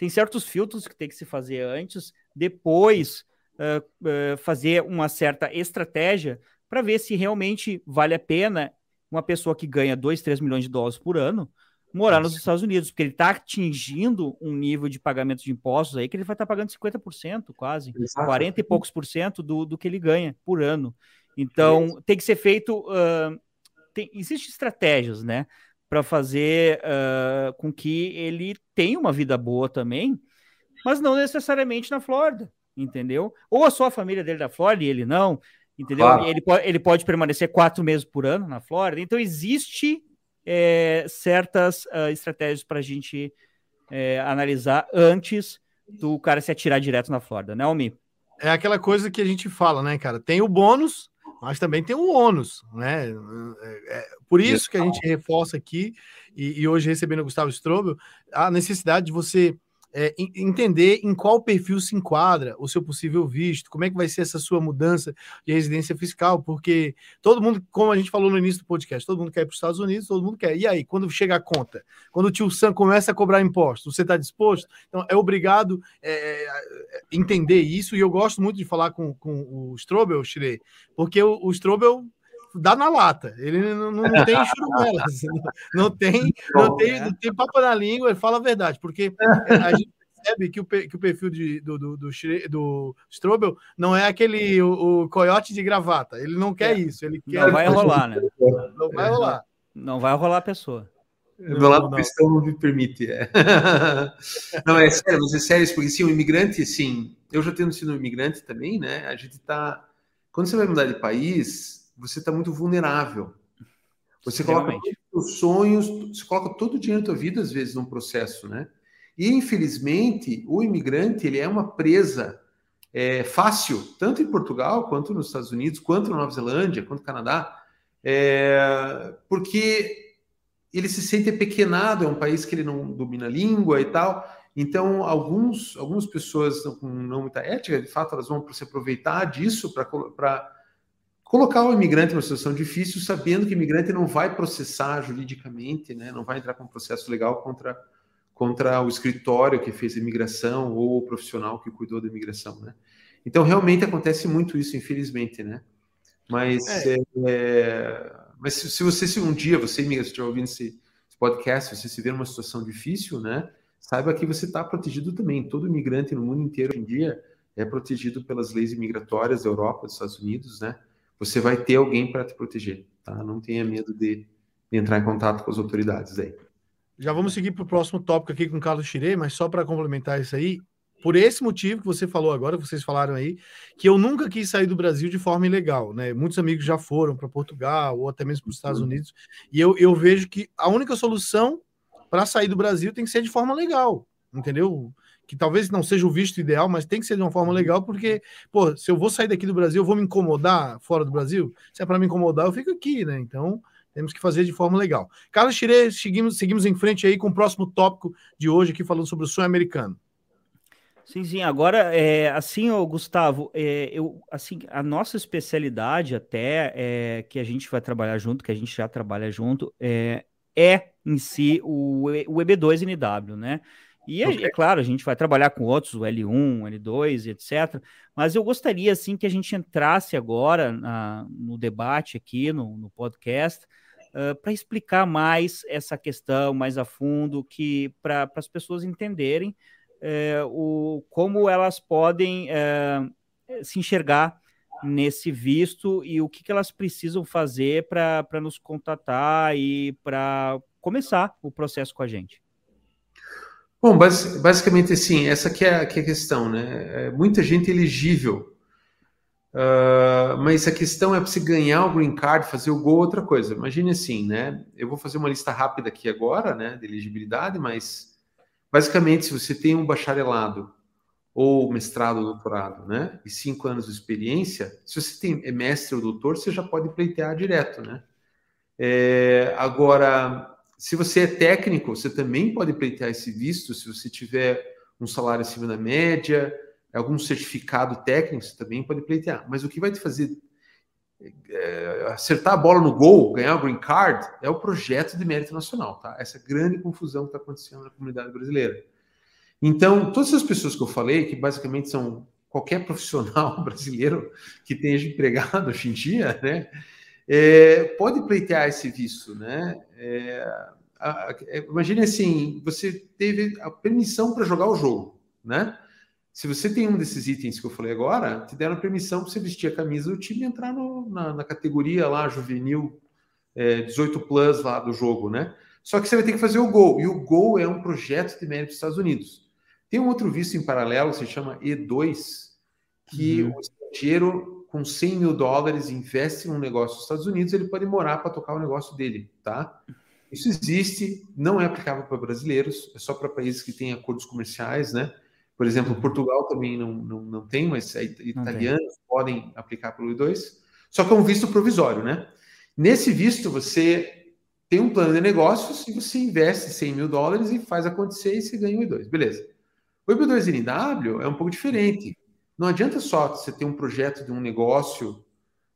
tem certos filtros que tem que se fazer antes, depois uh, uh, fazer uma certa estratégia para ver se realmente vale a pena uma pessoa que ganha 2, 3 milhões de dólares por ano morar nos Estados Unidos, porque ele está atingindo um nível de pagamento de impostos aí que ele vai estar tá pagando 50%, quase, Exato. 40 e poucos por cento do, do que ele ganha por ano. Então, tem que ser feito. Uh, tem, Existem estratégias, né? Para fazer uh, com que ele tenha uma vida boa também, mas não necessariamente na Flórida, entendeu? Ou a sua família dele da Flórida e ele não, entendeu? Claro. Ele, pode, ele pode permanecer quatro meses por ano na Flórida. Então, existe é, certas uh, estratégias para a gente é, analisar antes do cara se atirar direto na Flórida, né, Almi? É aquela coisa que a gente fala, né, cara? Tem o bônus, mas também tem um ônus, né? É, é, por isso que a gente reforça aqui, e, e hoje recebendo o Gustavo Strobel, a necessidade de você é, entender em qual perfil se enquadra o seu possível visto, como é que vai ser essa sua mudança de residência fiscal, porque todo mundo, como a gente falou no início do podcast, todo mundo quer ir para os Estados Unidos, todo mundo quer. E aí, quando chega a conta, quando o tio Sam começa a cobrar impostos, você está disposto? Então, é obrigado é, é, entender isso, e eu gosto muito de falar com, com o Strobel, Shirei, porque o, o Strobel dá na lata. Ele não, não tem churumelas, não tem, não tem, não tem papo na língua, ele fala a verdade, porque a gente percebe que o, que o perfil de, do, do, do, do Strobel não é aquele o, o, coiote de gravata. Ele não quer é. isso. Ele quer... Não vai rolar, né? Não vai rolar. Não vai rolar a pessoa. Do lado do cristão não me permite. É. Não, é sério, mas é sério, porque sim, o imigrante, assim, eu já tendo sido um imigrante também, né? A gente tá. Quando você vai mudar de país, você está muito vulnerável. Você coloca os sonhos, você coloca todo o dinheiro da tua vida, às vezes, num processo, né? E, infelizmente, o imigrante, ele é uma presa é, fácil, tanto em Portugal, quanto nos Estados Unidos, quanto na Nova Zelândia, quanto no Canadá, é, porque ele se sente pequenado, é um país que ele não domina a língua e tal. Então, alguns, algumas pessoas com não muita ética, de fato, elas vão se aproveitar disso para colocar o imigrante numa situação difícil, sabendo que o imigrante não vai processar juridicamente, né, não vai entrar com um processo legal contra, contra o escritório que fez a imigração ou o profissional que cuidou da imigração, né? Então, realmente acontece muito isso, infelizmente, né? Mas, é. É, mas se, se, você, se um dia você, imigrante, estiver ouvindo esse, esse podcast, você se vê numa situação difícil, né? Saiba que você está protegido também. Todo imigrante no mundo inteiro, hoje em dia, é protegido pelas leis imigratórias da Europa, dos Estados Unidos, né? Você vai ter alguém para te proteger, tá? Não tenha medo de, de, entrar em contato com as autoridades aí. Já vamos seguir para o próximo tópico aqui com o Carlos Chirê, mas só para complementar isso aí, por esse motivo que você falou agora, vocês falaram aí, que eu nunca quis sair do Brasil de forma ilegal, né? Muitos amigos já foram para Portugal ou até mesmo para os Estados uhum. Unidos, e eu, eu vejo que a única solução para sair do Brasil tem que ser de forma legal, entendeu? Que talvez não seja o visto ideal, mas tem que ser de uma forma legal, porque, pô, se eu vou sair daqui do Brasil, eu vou me incomodar fora do Brasil. Se é para me incomodar, eu fico aqui, né? Então, temos que fazer de forma legal. Carlos Chire, seguimos, seguimos em frente aí com o próximo tópico de hoje, aqui falando sobre o sonho americano. Sim, sim. Agora, é, assim, ô, Gustavo, é, eu, assim, a nossa especialidade até é, que a gente vai trabalhar junto, que a gente já trabalha junto, é, é em si o, o EB2NW, né? E é, okay. é, claro, a gente vai trabalhar com outros, o L1, L2, etc. Mas eu gostaria, assim, que a gente entrasse agora na, no debate aqui, no, no podcast, uh, para explicar mais essa questão mais a fundo, que para as pessoas entenderem é, o, como elas podem é, se enxergar nesse visto e o que, que elas precisam fazer para nos contatar e para começar o processo com a gente. Bom, basicamente assim, essa é, aqui é a questão, né? É muita gente elegível, uh, mas a questão é para você ganhar o green card, fazer o gol, outra coisa. Imagine assim, né? Eu vou fazer uma lista rápida aqui agora, né, de elegibilidade, mas Basicamente, se você tem um bacharelado ou mestrado ou doutorado, né, e cinco anos de experiência, se você tem é mestre ou doutor, você já pode pleitear direto, né? É, agora, se você é técnico, você também pode pleitear esse visto, se você tiver um salário acima da média, algum certificado técnico, você também pode pleitear. Mas o que vai te fazer é, acertar a bola no gol, ganhar o green card, é o projeto de mérito nacional, tá? Essa grande confusão que está acontecendo na comunidade brasileira. Então, todas as pessoas que eu falei, que basicamente são qualquer profissional brasileiro que tenha empregado hoje em dia, né, é, pode pleitear esse visto, né? É, a, a, imagine assim, você teve a permissão para jogar o jogo, né? Se você tem um desses itens que eu falei agora, te deram permissão para você vestir a camisa do time e entrar no, na, na, categoria lá, juvenil, é, 18 plus lá do jogo, né? Só que você vai ter que fazer o gol. E o gol é um projeto de mérito dos Estados Unidos. Tem um outro visto em paralelo, se chama E2, que uhum. o estrangeiro com 100 mil dólares investe em um negócio nos Estados Unidos, ele pode morar para tocar o negócio dele, tá? Isso existe, não é aplicável para brasileiros, é só para países que têm acordos comerciais, né? Por exemplo, Portugal também não, não, não tem, mas é italianos podem aplicar pelo I2, só que é um visto provisório, né? Nesse visto, você tem um plano de negócios e você investe 100 mil dólares e faz acontecer e você ganha o I2, beleza. O IB2NW é um pouco diferente. Não adianta só você ter um projeto de um negócio,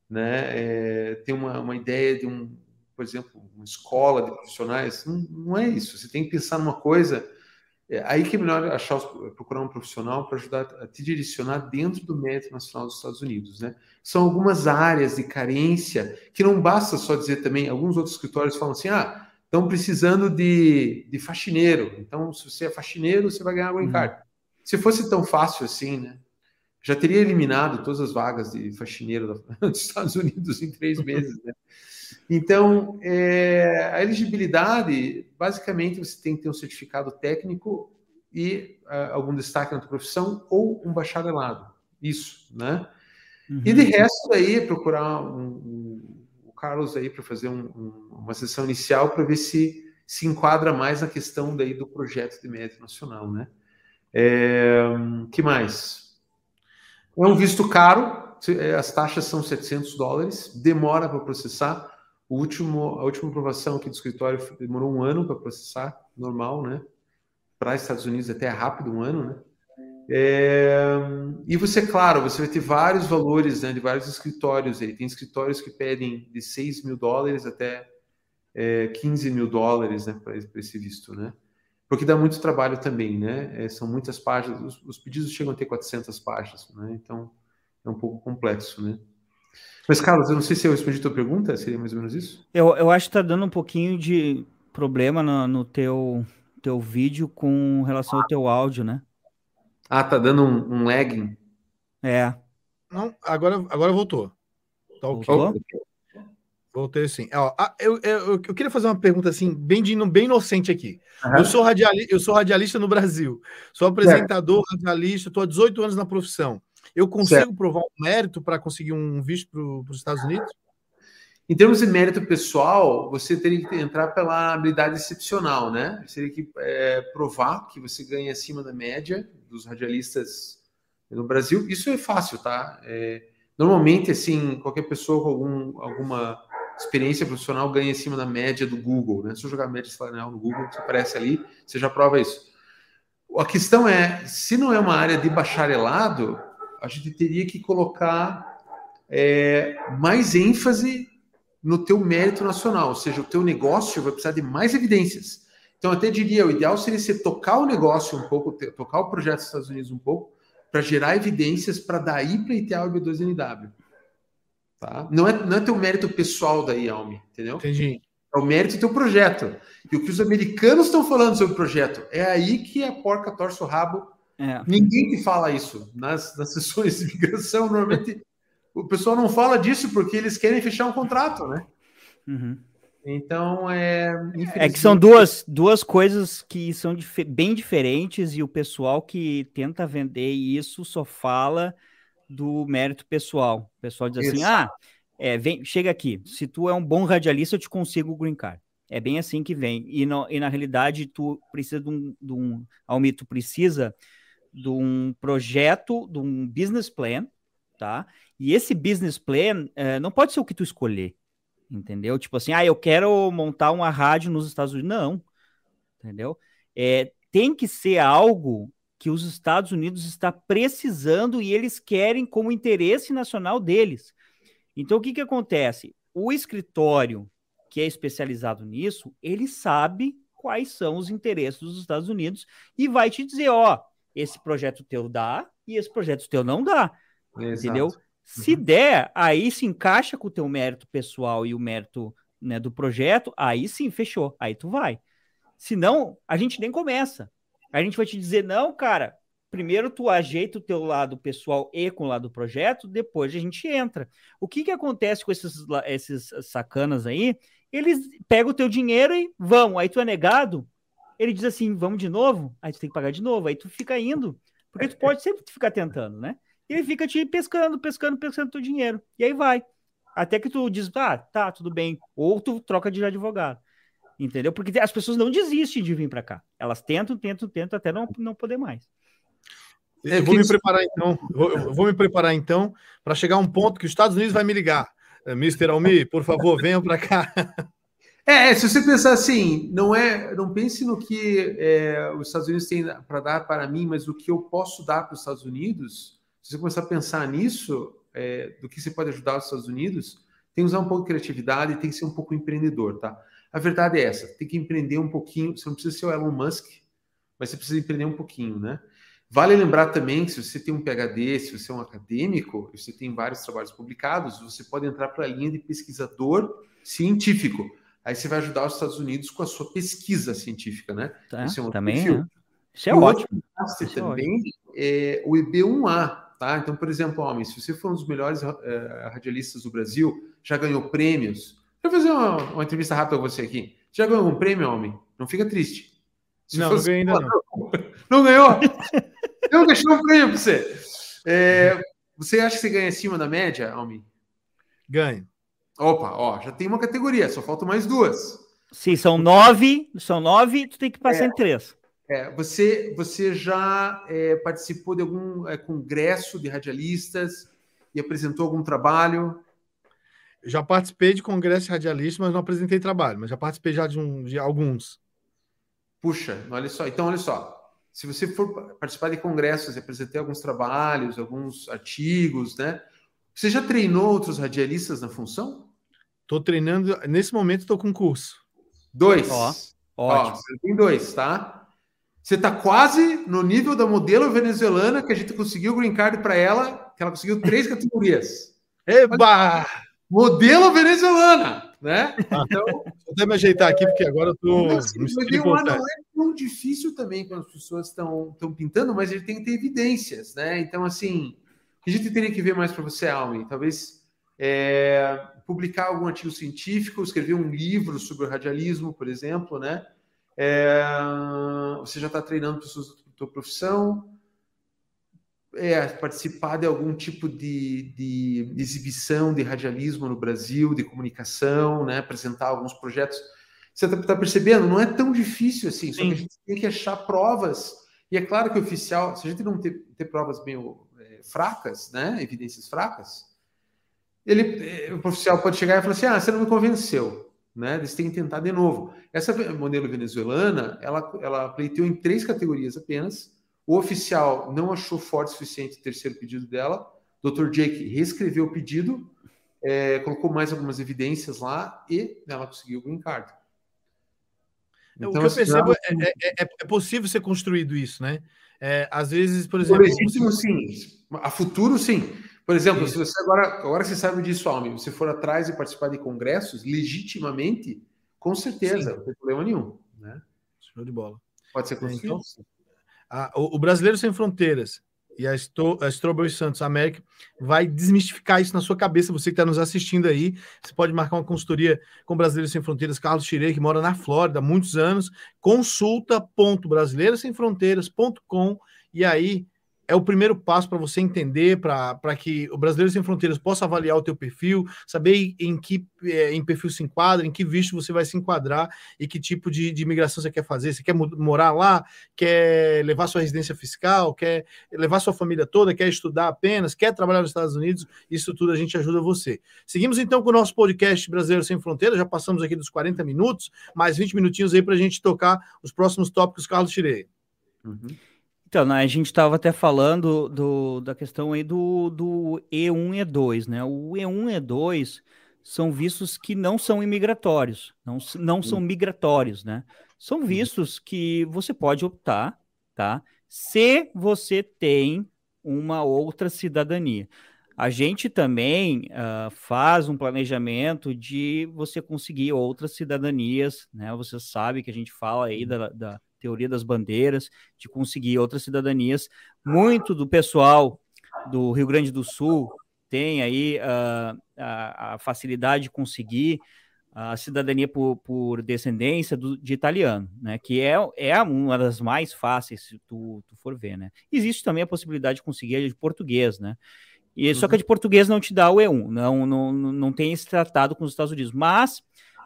né, é, ter uma, uma ideia de um, por exemplo, uma escola de profissionais. Não, não é isso. Você tem que pensar numa coisa é aí que é melhor achar, procurar um profissional para ajudar a te direcionar dentro do mérito nacional dos Estados Unidos, né? São algumas áreas de carência que não basta só dizer também, alguns outros escritórios falam assim, ah, estão precisando de, de faxineiro, então se você é faxineiro, você vai ganhar green uhum. card. Uhum. Se fosse tão fácil assim, né? Já teria eliminado todas as vagas de faxineiro dos Estados Unidos em três meses, né? Então, é, a elegibilidade, basicamente, você tem que ter um certificado técnico e uh, algum destaque na tua profissão ou um bacharelado. Isso, né? Uhum. E de resto, aí, procurar um, um, o Carlos aí para fazer um, uma sessão inicial para ver se se enquadra mais na questão daí do projeto de mérito nacional, né? É, que mais? É um visto caro, as taxas são 700 dólares, demora para processar, o último, a última aprovação aqui do escritório demorou um ano para processar, normal, né? Para Estados Unidos até é rápido, um ano, né? É, e você, claro, você vai ter vários valores né, de vários escritórios. Ele tem escritórios que pedem de 6 mil dólares até é, 15 mil dólares né, para esse visto, né? Porque dá muito trabalho também, né? É, são muitas páginas, os, os, pedidos chegam a ter 400 páginas, né? Então é um pouco complexo, né? Mas, Carlos, eu não sei se eu respondi a tua pergunta, seria mais ou menos isso? Eu, eu acho que tá dando um pouquinho de problema no, no teu, teu vídeo com relação ao teu áudio, né? Ah, tá dando um, um lagging. É. Não, agora, agora voltou. Tá Voltou? Voltei sim. Ó, eu, eu, eu, queria fazer uma pergunta assim, bem, de, bem inocente aqui. Uhum. Eu, sou radiali, eu sou radialista no Brasil, sou apresentador, radialista, estou há 18 anos na profissão. Eu consigo certo. provar um mérito para conseguir um visto para os Estados Unidos? Em termos de mérito pessoal, você teria que entrar pela habilidade excepcional, né? Você teria que é, provar que você ganha acima da média dos radialistas no Brasil. Isso é fácil, tá? É, normalmente, assim, qualquer pessoa com algum, alguma experiência profissional ganha acima da média do Google, né? Se eu jogar média salarial no Google, você aparece ali, você já prova isso. A questão é, se não é uma área de bacharelado, a gente teria que colocar é, mais ênfase no teu mérito nacional, ou seja, o teu negócio vai precisar de mais evidências. Então, até diria, o ideal seria você tocar o negócio um pouco, tocar o projeto dos Estados Unidos um pouco, para gerar evidências para daí pleitear o IB2NW. Tá? Não, é, não é teu mérito pessoal daí, Almi, entendeu? Entendi. É o mérito do teu projeto. E o que os americanos estão falando sobre o projeto, é aí que a porca torce o rabo. É. Ninguém que fala isso nas, nas sessões de migração, normalmente o pessoal não fala disso porque eles querem fechar um contrato, né? Uhum. Então, é. É que são duas, duas coisas que são dif bem diferentes e o pessoal que tenta vender isso só fala do mérito pessoal. O pessoal diz assim: ah, é, vem, chega aqui, se tu é um bom radialista, eu te consigo o green card. É bem assim que vem. E, no, e na realidade, tu precisa de um, de um. Almi, tu precisa de um projeto, de um business plan, tá? E esse business plan é, não pode ser o que tu escolher, entendeu? Tipo assim, ah, eu quero montar uma rádio nos Estados Unidos. Não, entendeu? É, tem que ser algo que os Estados Unidos está precisando e eles querem como interesse nacional deles. Então, o que, que acontece? O escritório que é especializado nisso, ele sabe quais são os interesses dos Estados Unidos e vai te dizer, ó, esse projeto teu dá e esse projeto teu não dá. Exato. Entendeu? Se uhum. der, aí se encaixa com o teu mérito pessoal e o mérito né, do projeto, aí sim, fechou. Aí tu vai. Se não, a gente nem começa. A gente vai te dizer, não, cara, primeiro tu ajeita o teu lado pessoal e com o lado do projeto, depois a gente entra. O que que acontece com esses, esses sacanas aí? Eles pegam o teu dinheiro e vão. Aí tu é negado, ele diz assim, vamos de novo? Aí tu tem que pagar de novo. Aí tu fica indo. Porque tu pode sempre ficar tentando, né? E ele fica te pescando, pescando, pescando teu dinheiro. E aí vai. Até que tu diz, ah, tá, tudo bem. Ou tu troca de advogado. Entendeu? Porque as pessoas não desistem de vir para cá. Elas tentam, tentam, tentam até não, não poder mais. É, eu vou me preparar então. Vou, vou me preparar então para chegar a um ponto que os Estados Unidos vai me ligar. Eh, Mr. Almi, por favor, venham para cá. É, é, se você pensar assim, não é, não pense no que é, os Estados Unidos têm para dar para mim, mas o que eu posso dar para os Estados Unidos se você começar a pensar nisso, é, do que você pode ajudar os Estados Unidos, tem que usar um pouco de criatividade e tem que ser um pouco empreendedor, tá? A verdade é essa, tem que empreender um pouquinho, você não precisa ser o Elon Musk, mas você precisa empreender um pouquinho, né? Vale lembrar também que se você tem um PhD, se você é um acadêmico, você tem vários trabalhos publicados, você pode entrar para a linha de pesquisador científico. Aí você vai ajudar os Estados Unidos com a sua pesquisa científica, né? Tá, é um também, é. Isso é ótimo. Isso é também é o EB1A, Tá? Então, por exemplo, homem, se você for um dos melhores uh, radialistas do Brasil, já ganhou prêmios. Deixa eu fazer uma, uma entrevista rápida com você aqui. Já ganhou algum prêmio, homem? Não fica triste. Se não, fosse... não ganhei ainda não. Não ganhou? Eu deixei um prêmio para você. É, você acha que você ganha acima da média, homem? Ganho. Opa, ó, já tem uma categoria, só faltam mais duas. Sim, são nove, são nove, tu tem que passar é. em três. É, você, você já é, participou de algum é, congresso de radialistas e apresentou algum trabalho? Já participei de congresso de radialistas, mas não apresentei trabalho, mas já participei já de, um, de alguns. Puxa, olha só. Então, olha só. Se você for participar de congressos e apresentar alguns trabalhos, alguns artigos, né? Você já treinou outros radialistas na função? Estou treinando. Nesse momento, estou com curso. Dois. Ó, ótimo. Ó, tem dois, tá? Você está quase no nível da modelo venezuelana que a gente conseguiu o green card para ela, que ela conseguiu três categorias. Eba! Modelo venezuelana, né? Então, vou até me ajeitar aqui, porque agora eu tô. Mas, não é tão difícil também quando as pessoas estão pintando, mas ele tem que ter evidências, né? Então, assim, o que a gente teria que ver mais para você, Almi? Talvez é, publicar algum artigo científico, escrever um livro sobre o radialismo, por exemplo, né? É, você já está treinando pessoas da sua profissão. É, participar de algum tipo de, de, exibição de radialismo no Brasil, de comunicação, né? apresentar alguns projetos. Você está tá percebendo? Não é tão difícil assim, Sim. só que a gente tem que achar provas. E é claro que o oficial, se a gente não ter, ter provas meio é, fracas, né? evidências fracas, ele, é, o oficial pode chegar e falar assim: ah, você não me convenceu. Né? Eles têm que tentar de novo. Essa modelo venezuelana, ela, ela pleiteou em três categorias apenas o oficial não achou forte o suficiente o terceiro pedido dela. Dr. Jake reescreveu o pedido, é, colocou mais algumas evidências lá e ela conseguiu o green card. Então, o que eu assim, percebo é, é, é, é, possível ser construído isso, né? É, às vezes, por exemplo. Por sim. A futuro, sim. Por exemplo, se você agora, agora você sabe disso, Almi, você for atrás e participar de congressos, legitimamente, com certeza, sim. não tem problema nenhum. Né? Show de bola. Pode ser construído. Então, a, o, o, Brasileiro Sem Fronteiras e a, Sto, a Strobel Santos América vai desmistificar isso na sua cabeça. Você que está nos assistindo aí, você pode marcar uma consultoria com Brasileiros Sem Fronteiras, Carlos Chirei, que mora na Flórida há muitos anos. Consulta.brasileirossemfronteiras.com e aí é o primeiro passo para você entender, para que o Brasileiro Sem Fronteiras possa avaliar o teu perfil, saber em que é, em perfil se enquadra, em que visto você vai se enquadrar e que tipo de, de imigração você quer fazer. Você quer morar lá, quer levar sua residência fiscal, quer levar sua família toda, quer estudar apenas, quer trabalhar nos Estados Unidos, isso tudo a gente ajuda você. Seguimos então com o nosso podcast Brasileiro Sem Fronteiras, já passamos aqui dos 40 minutos, mais 20 minutinhos aí para a gente tocar os próximos tópicos, Carlos Tirei. Uhum. Então, né, a gente estava até falando do, da questão aí do, do E1 e E2, né? O E1 e E2 são vistos que não são imigratórios, não, não são migratórios, né? São uhum. vistos que você pode optar, tá? Se você tem uma outra cidadania. A gente também uh, faz um planejamento de você conseguir outras cidadanias, né? Você sabe que a gente fala aí da, da teoria das bandeiras, de conseguir outras cidadanias. Muito do pessoal do Rio Grande do Sul tem aí uh, a, a, facilidade de conseguir a cidadania por, por descendência do, de italiano, né? Que é, é uma das mais fáceis, se tu, tu for ver, né? Existe também a possibilidade de conseguir a de português, né? E uhum. só que a de português não te dá o E1, não, não, não tem esse tratado com os Estados Unidos, mas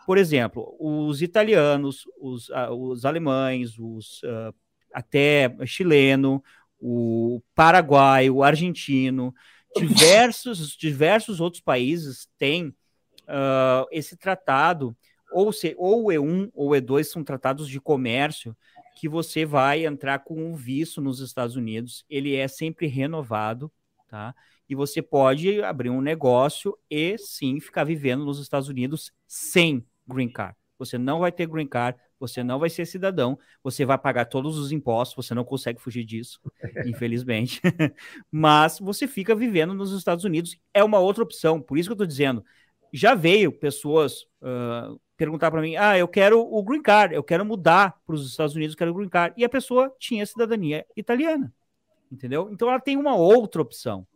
por exemplo, os italianos, os, uh, os alemães, os uh, até chileno, o paraguaio, o argentino, diversos, diversos outros países têm uh, esse tratado, ou, se, ou o E1 ou o E2 são tratados de comércio que você vai entrar com um visto nos Estados Unidos, ele é sempre renovado, tá? E você pode abrir um negócio e sim ficar vivendo nos Estados Unidos sem green card. Você não vai ter green card, você não vai ser cidadão, você vai pagar todos os impostos, você não consegue fugir disso, infelizmente. Mas você fica vivendo nos Estados Unidos, é uma outra opção. Por isso que eu estou dizendo, já veio pessoas uh, perguntar para mim: ah, eu quero o green card, eu quero mudar para os Estados Unidos, eu quero o green card. E a pessoa tinha cidadania italiana, entendeu? Então ela tem uma outra opção,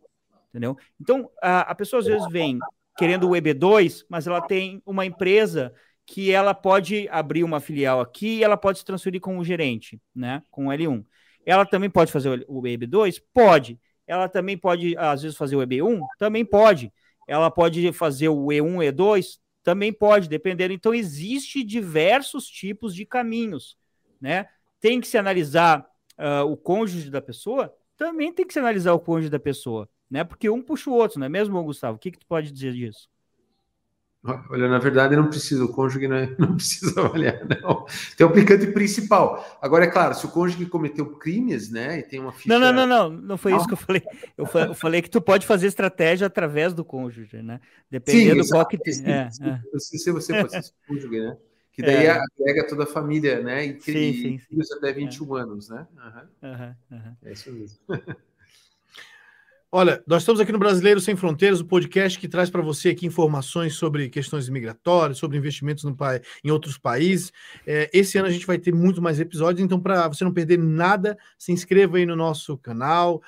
entendeu? Então a, a pessoa às vezes vem querendo o EB2, mas ela tem uma empresa que ela pode abrir uma filial aqui e ela pode se transferir com o gerente, né? Com o L1. Ela também pode fazer o EB2? Pode. Ela também pode, às vezes, fazer o EB1? Também pode. Ela pode fazer o E1, E2? Também pode, dependendo. Então, existe diversos tipos de caminhos, né? Tem que se analisar uh, o cônjuge da pessoa? Também tem que se analisar o cônjuge da pessoa né? Porque um puxa o outro, não é mesmo, Gustavo? O que, que tu pode dizer disso? Olha, na verdade, não precisa, o cônjuge não, é, não precisa avaliar, não. Tem o aplicante principal. Agora, é claro, se o cônjuge cometeu crimes, né, e tem uma ficha... Não, não, não, não, não foi isso que eu falei. Eu, eu, falei que tu pode fazer estratégia através do cônjuge, né? Dependendo do qual que tem. É, é. Se você fosse cônjuge, né? Que daí é. agrega toda a família, né? E, sim, sim, filhos até 21 é. anos, né? Uhum. Uhum, uhum. É isso mesmo. Olha, nós estamos aqui no Brasileiro Sem Fronteiras, o podcast que traz para você aqui informações sobre questões migratórias, sobre investimentos no, em outros países. É, esse ano a gente vai ter muito mais episódios, então para você não perder nada, se inscreva aí no nosso canal,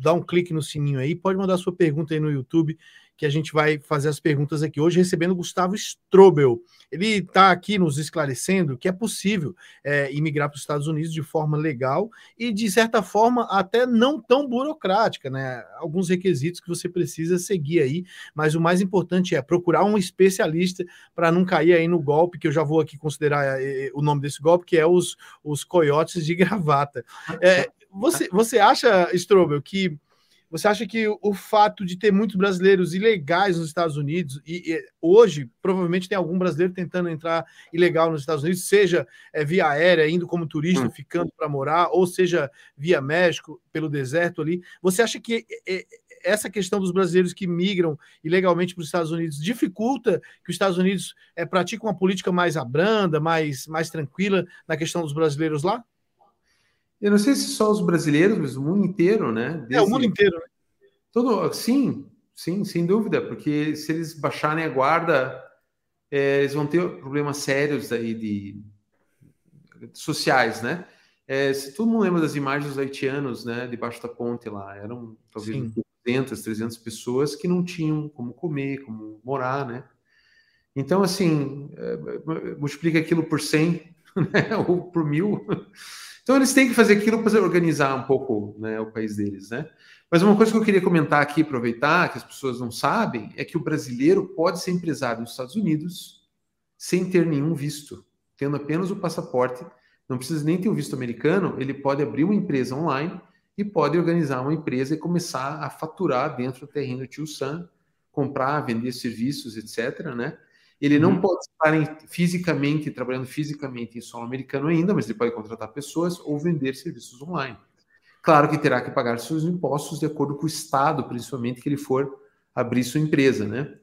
dá um clique no sininho aí, pode mandar sua pergunta aí no YouTube, que a gente vai fazer as perguntas aqui hoje, recebendo Gustavo Strobel. Ele está aqui nos esclarecendo que é possível é, imigrar para os Estados Unidos de forma legal e, de certa forma, até não tão burocrática, né? Alguns requisitos que você precisa seguir aí, mas o mais importante é procurar um especialista para não cair aí no golpe, que eu já vou aqui considerar é, é, o nome desse golpe, que é os, os coiotes de gravata. É, você, você acha, Strobel, que você acha que o fato de ter muitos brasileiros ilegais nos Estados Unidos, e, e hoje provavelmente tem algum brasileiro tentando entrar ilegal nos Estados Unidos, seja é, via aérea, indo como turista, hum. ficando para morar, ou seja via México, pelo deserto ali, você acha que é, essa questão dos brasileiros que migram ilegalmente para os Estados Unidos dificulta que os Estados Unidos é, pratiquem uma política mais abranda, mais, mais tranquila na questão dos brasileiros lá? Eu não sei se só os brasileiros, mas o mundo inteiro, né? Desde... É, o mundo inteiro, né? Todo, sim, sim, sem dúvida, porque se eles baixarem a guarda, é, eles vão ter problemas sérios aí de, sociais, né? É, se todo mundo lembra das imagens dos haitianos, né, debaixo da ponte lá, eram talvez sim. 200, 300 pessoas que não tinham como comer, como morar, né? Então, assim, é, multiplica aquilo por 100, né, ou por mil, então eles têm que fazer aquilo para organizar um pouco né, o país deles, né? Mas uma coisa que eu queria comentar aqui, aproveitar, que as pessoas não sabem, é que o brasileiro pode ser empresário nos Estados Unidos sem ter nenhum visto, tendo apenas o passaporte, não precisa nem ter o visto americano, ele pode abrir uma empresa online e pode organizar uma empresa e começar a faturar dentro do terreno do Tio Sam, comprar, vender serviços, etc., né? Ele não uhum. pode estar em, fisicamente, trabalhando fisicamente em solo americano ainda, mas ele pode contratar pessoas ou vender serviços online. Claro que terá que pagar seus impostos de acordo com o estado, principalmente que ele for abrir sua empresa, né?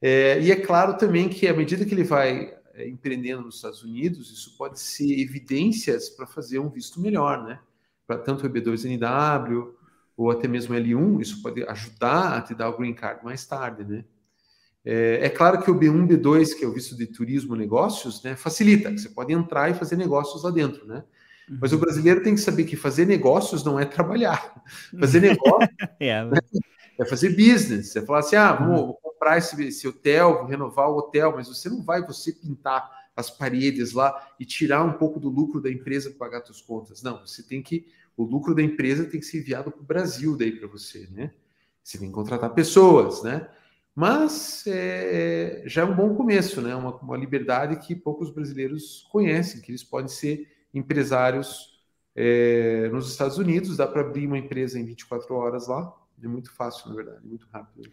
É, e é claro também que à medida que ele vai é, empreendendo nos Estados Unidos, isso pode ser evidências para fazer um visto melhor, né? Para tanto o EB2NW ou até mesmo L1, isso pode ajudar a te dar o green card mais tarde, né? É, é, claro que o B1, B2, que é o visto de turismo negócios, né, facilita, você pode entrar e fazer negócios lá dentro, né? Mas o uhum. brasileiro tem que saber que fazer negócios não é trabalhar. Fazer negócio é, né? é, fazer business. É falar assim: ah, vamos uhum. comprar esse, esse hotel, vou renovar o hotel, mas você não vai você pintar as paredes lá e tirar um pouco do lucro da empresa para pagar suas contas. Não, você tem que. O lucro da empresa tem que ser enviado para o Brasil daí para você, né? Você tem que contratar pessoas, né? Mas é, já é um bom começo, né? Uma, uma, liberdade que poucos brasileiros conhecem, que eles podem ser empresários é, nos Estados Unidos. Dá para abrir uma empresa em 24 horas lá. É muito fácil, na verdade, é muito rápido.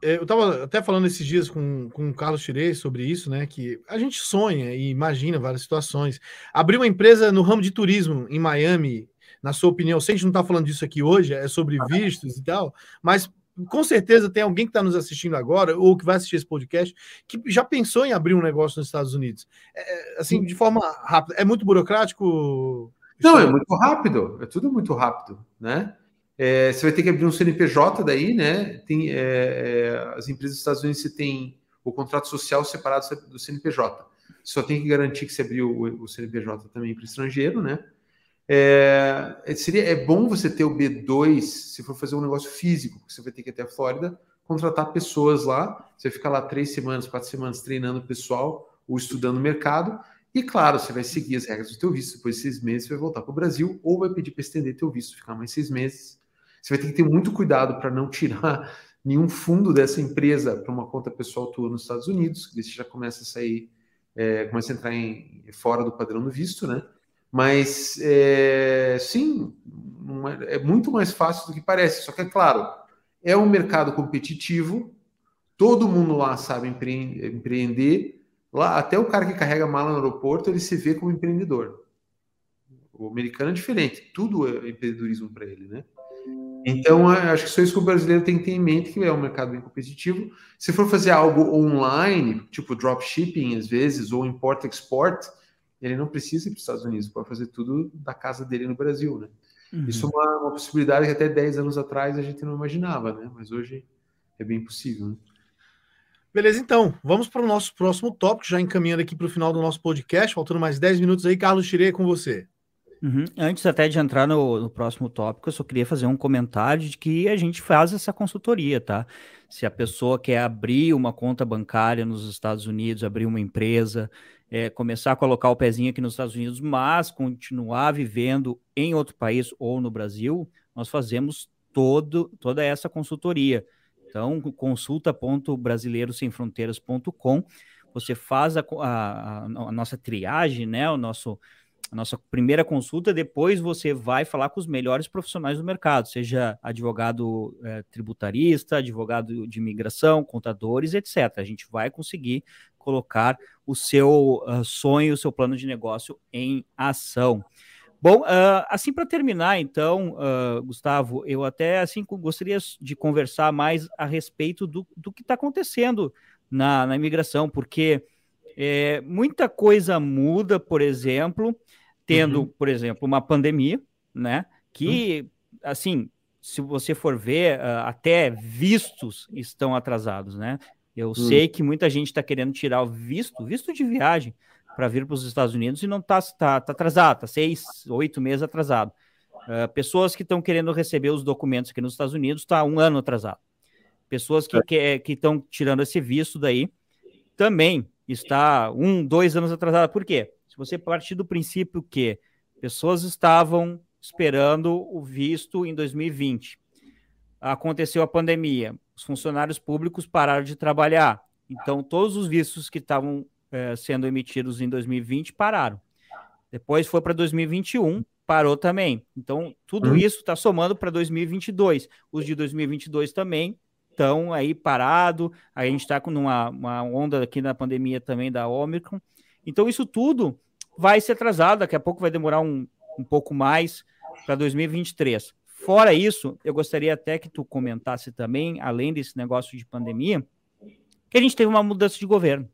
É, eu estava até falando esses dias com, com o Carlos Tirei sobre isso, né? Que a gente sonha e imagina várias situações. Abrir uma empresa no ramo de turismo em Miami, na sua opinião, se a gente não está falando disso aqui hoje, é sobre vistos e tal, mas com certeza tem alguém que está nos assistindo agora ou que vai assistir esse podcast que já pensou em abrir um negócio nos Estados Unidos. É, assim, de forma rápida. É muito burocrático? Não, é muito rápido. É tudo muito rápido, né? É, você vai ter que abrir um CNPJ daí, né? Tem, é, é, as empresas dos Estados Unidos você tem o contrato social separado do CNPJ. Só tem que garantir que você abriu o, o CNPJ também para estrangeiro, né? É, é, seria, é bom você ter o B2 se for fazer um negócio físico, porque você vai ter que ir até a Flórida, contratar pessoas lá, você fica lá três semanas, quatro semanas treinando o pessoal ou estudando o mercado, e claro, você vai seguir as regras do teu visto, depois de seis meses você vai voltar para o Brasil, ou vai pedir para estender teu visto, ficar mais seis meses. Você vai ter que ter muito cuidado para não tirar nenhum fundo dessa empresa para uma conta pessoal tua nos Estados Unidos, que você já começa a sair, é, começa a entrar em, fora do padrão do visto, né? Mas, é, sim, é, é muito mais fácil do que parece. Só que, é claro, é um mercado competitivo, todo mundo lá sabe empreender. Lá, até o cara que carrega mala no aeroporto, ele se vê como empreendedor. O americano é diferente, tudo é empreendedorismo para ele, né? Então, acho que só isso que o brasileiro tem que ter em mente, que é um mercado bem competitivo. Se for fazer algo online, tipo dropshipping, às vezes, ou import-export, ele não precisa ir para os Estados Unidos, pode fazer tudo da casa dele no Brasil, né? Uhum. Isso é uma, uma, possibilidade que até 10 anos atrás a gente não imaginava, né? Mas hoje é bem possível, né? Beleza, então, vamos para o nosso próximo tópico, já encaminhando aqui para o final do nosso podcast, faltando mais 10 minutos aí, Carlos Tirei com você. Uhum. Antes até de entrar no, no, próximo tópico, eu só queria fazer um comentário de que a gente faz essa consultoria, tá? Se a pessoa quer abrir uma conta bancária nos Estados Unidos, abrir uma empresa, é, começar a colocar o pezinho aqui nos Estados Unidos, mas continuar vivendo em outro país ou no Brasil, nós fazemos todo, toda essa consultoria. Então, consulta.brasileirosemfronteiras.com, você faz a, a, a, nossa triagem, né, o nosso a nossa primeira consulta, depois você vai falar com os melhores profissionais do mercado, seja advogado é, tributarista, advogado de imigração, contadores, etc. A gente vai conseguir colocar o seu uh, sonho, o seu plano de negócio em ação. Bom, uh, assim para terminar, então, uh, Gustavo, eu até assim gostaria de conversar mais a respeito do, do que está acontecendo na, na imigração, porque é, muita coisa muda, por exemplo, tendo, uhum. por exemplo, uma pandemia, né? Que, uhum. assim, se você for ver, uh, até vistos estão atrasados, né? Eu uhum. sei que muita gente está querendo tirar o visto, visto de viagem, para vir para os Estados Unidos e não está tá, tá atrasado, está seis, oito meses atrasado. Uh, pessoas que estão querendo receber os documentos aqui nos Estados Unidos está um ano atrasado. Pessoas que é. estão tirando esse visto daí também está um, dois anos atrasada. Por quê? Se você partir do princípio que pessoas estavam esperando o visto em 2020, aconteceu a pandemia, os funcionários públicos pararam de trabalhar, então todos os vistos que estavam é, sendo emitidos em 2020 pararam. Depois foi para 2021, parou também. Então, tudo uhum. isso está somando para 2022. Os de 2022 também estão aí parado. A gente está com uma, uma, onda aqui na pandemia também da Omicron. Então, isso tudo vai se atrasar. Daqui a pouco vai demorar um, um pouco mais para 2023. Fora isso, eu gostaria até que tu comentasse também, além desse negócio de pandemia, que a gente teve uma mudança de governo.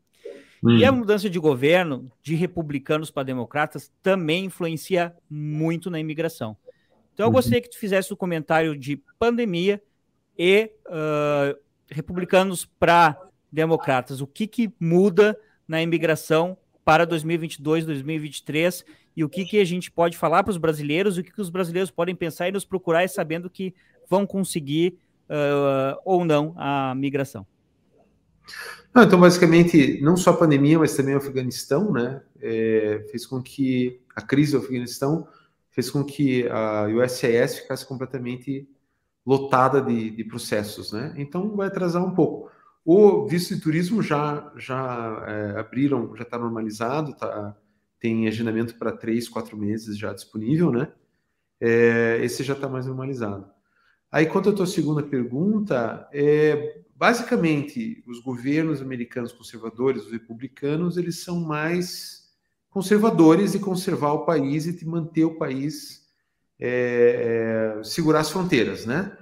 Hum. E a mudança de governo de republicanos para democratas também influencia muito na imigração. Então, eu uhum. gostaria que tu fizesse o um comentário de pandemia e uh, republicanos para democratas. O que, que muda na imigração para 2022, 2023 e o que, que a gente pode falar para os brasileiros, o que, que os brasileiros podem pensar e nos procurar, sabendo que vão conseguir uh, ou não a migração. Não, então, basicamente, não só a pandemia, mas também o Afeganistão, né, é, fez com que a crise do Afeganistão fez com que a USCIS ficasse completamente lotada de, de processos, né? Então vai atrasar um pouco. O visto de turismo já já é, abriram, já está normalizado, tá, tem agendamento para três, quatro meses já disponível, né? É, esse já está mais normalizado. Aí, quanto à tua segunda pergunta, é, basicamente, os governos americanos conservadores, os republicanos, eles são mais conservadores de conservar o país e de manter o país é, é, segurar as fronteiras, né?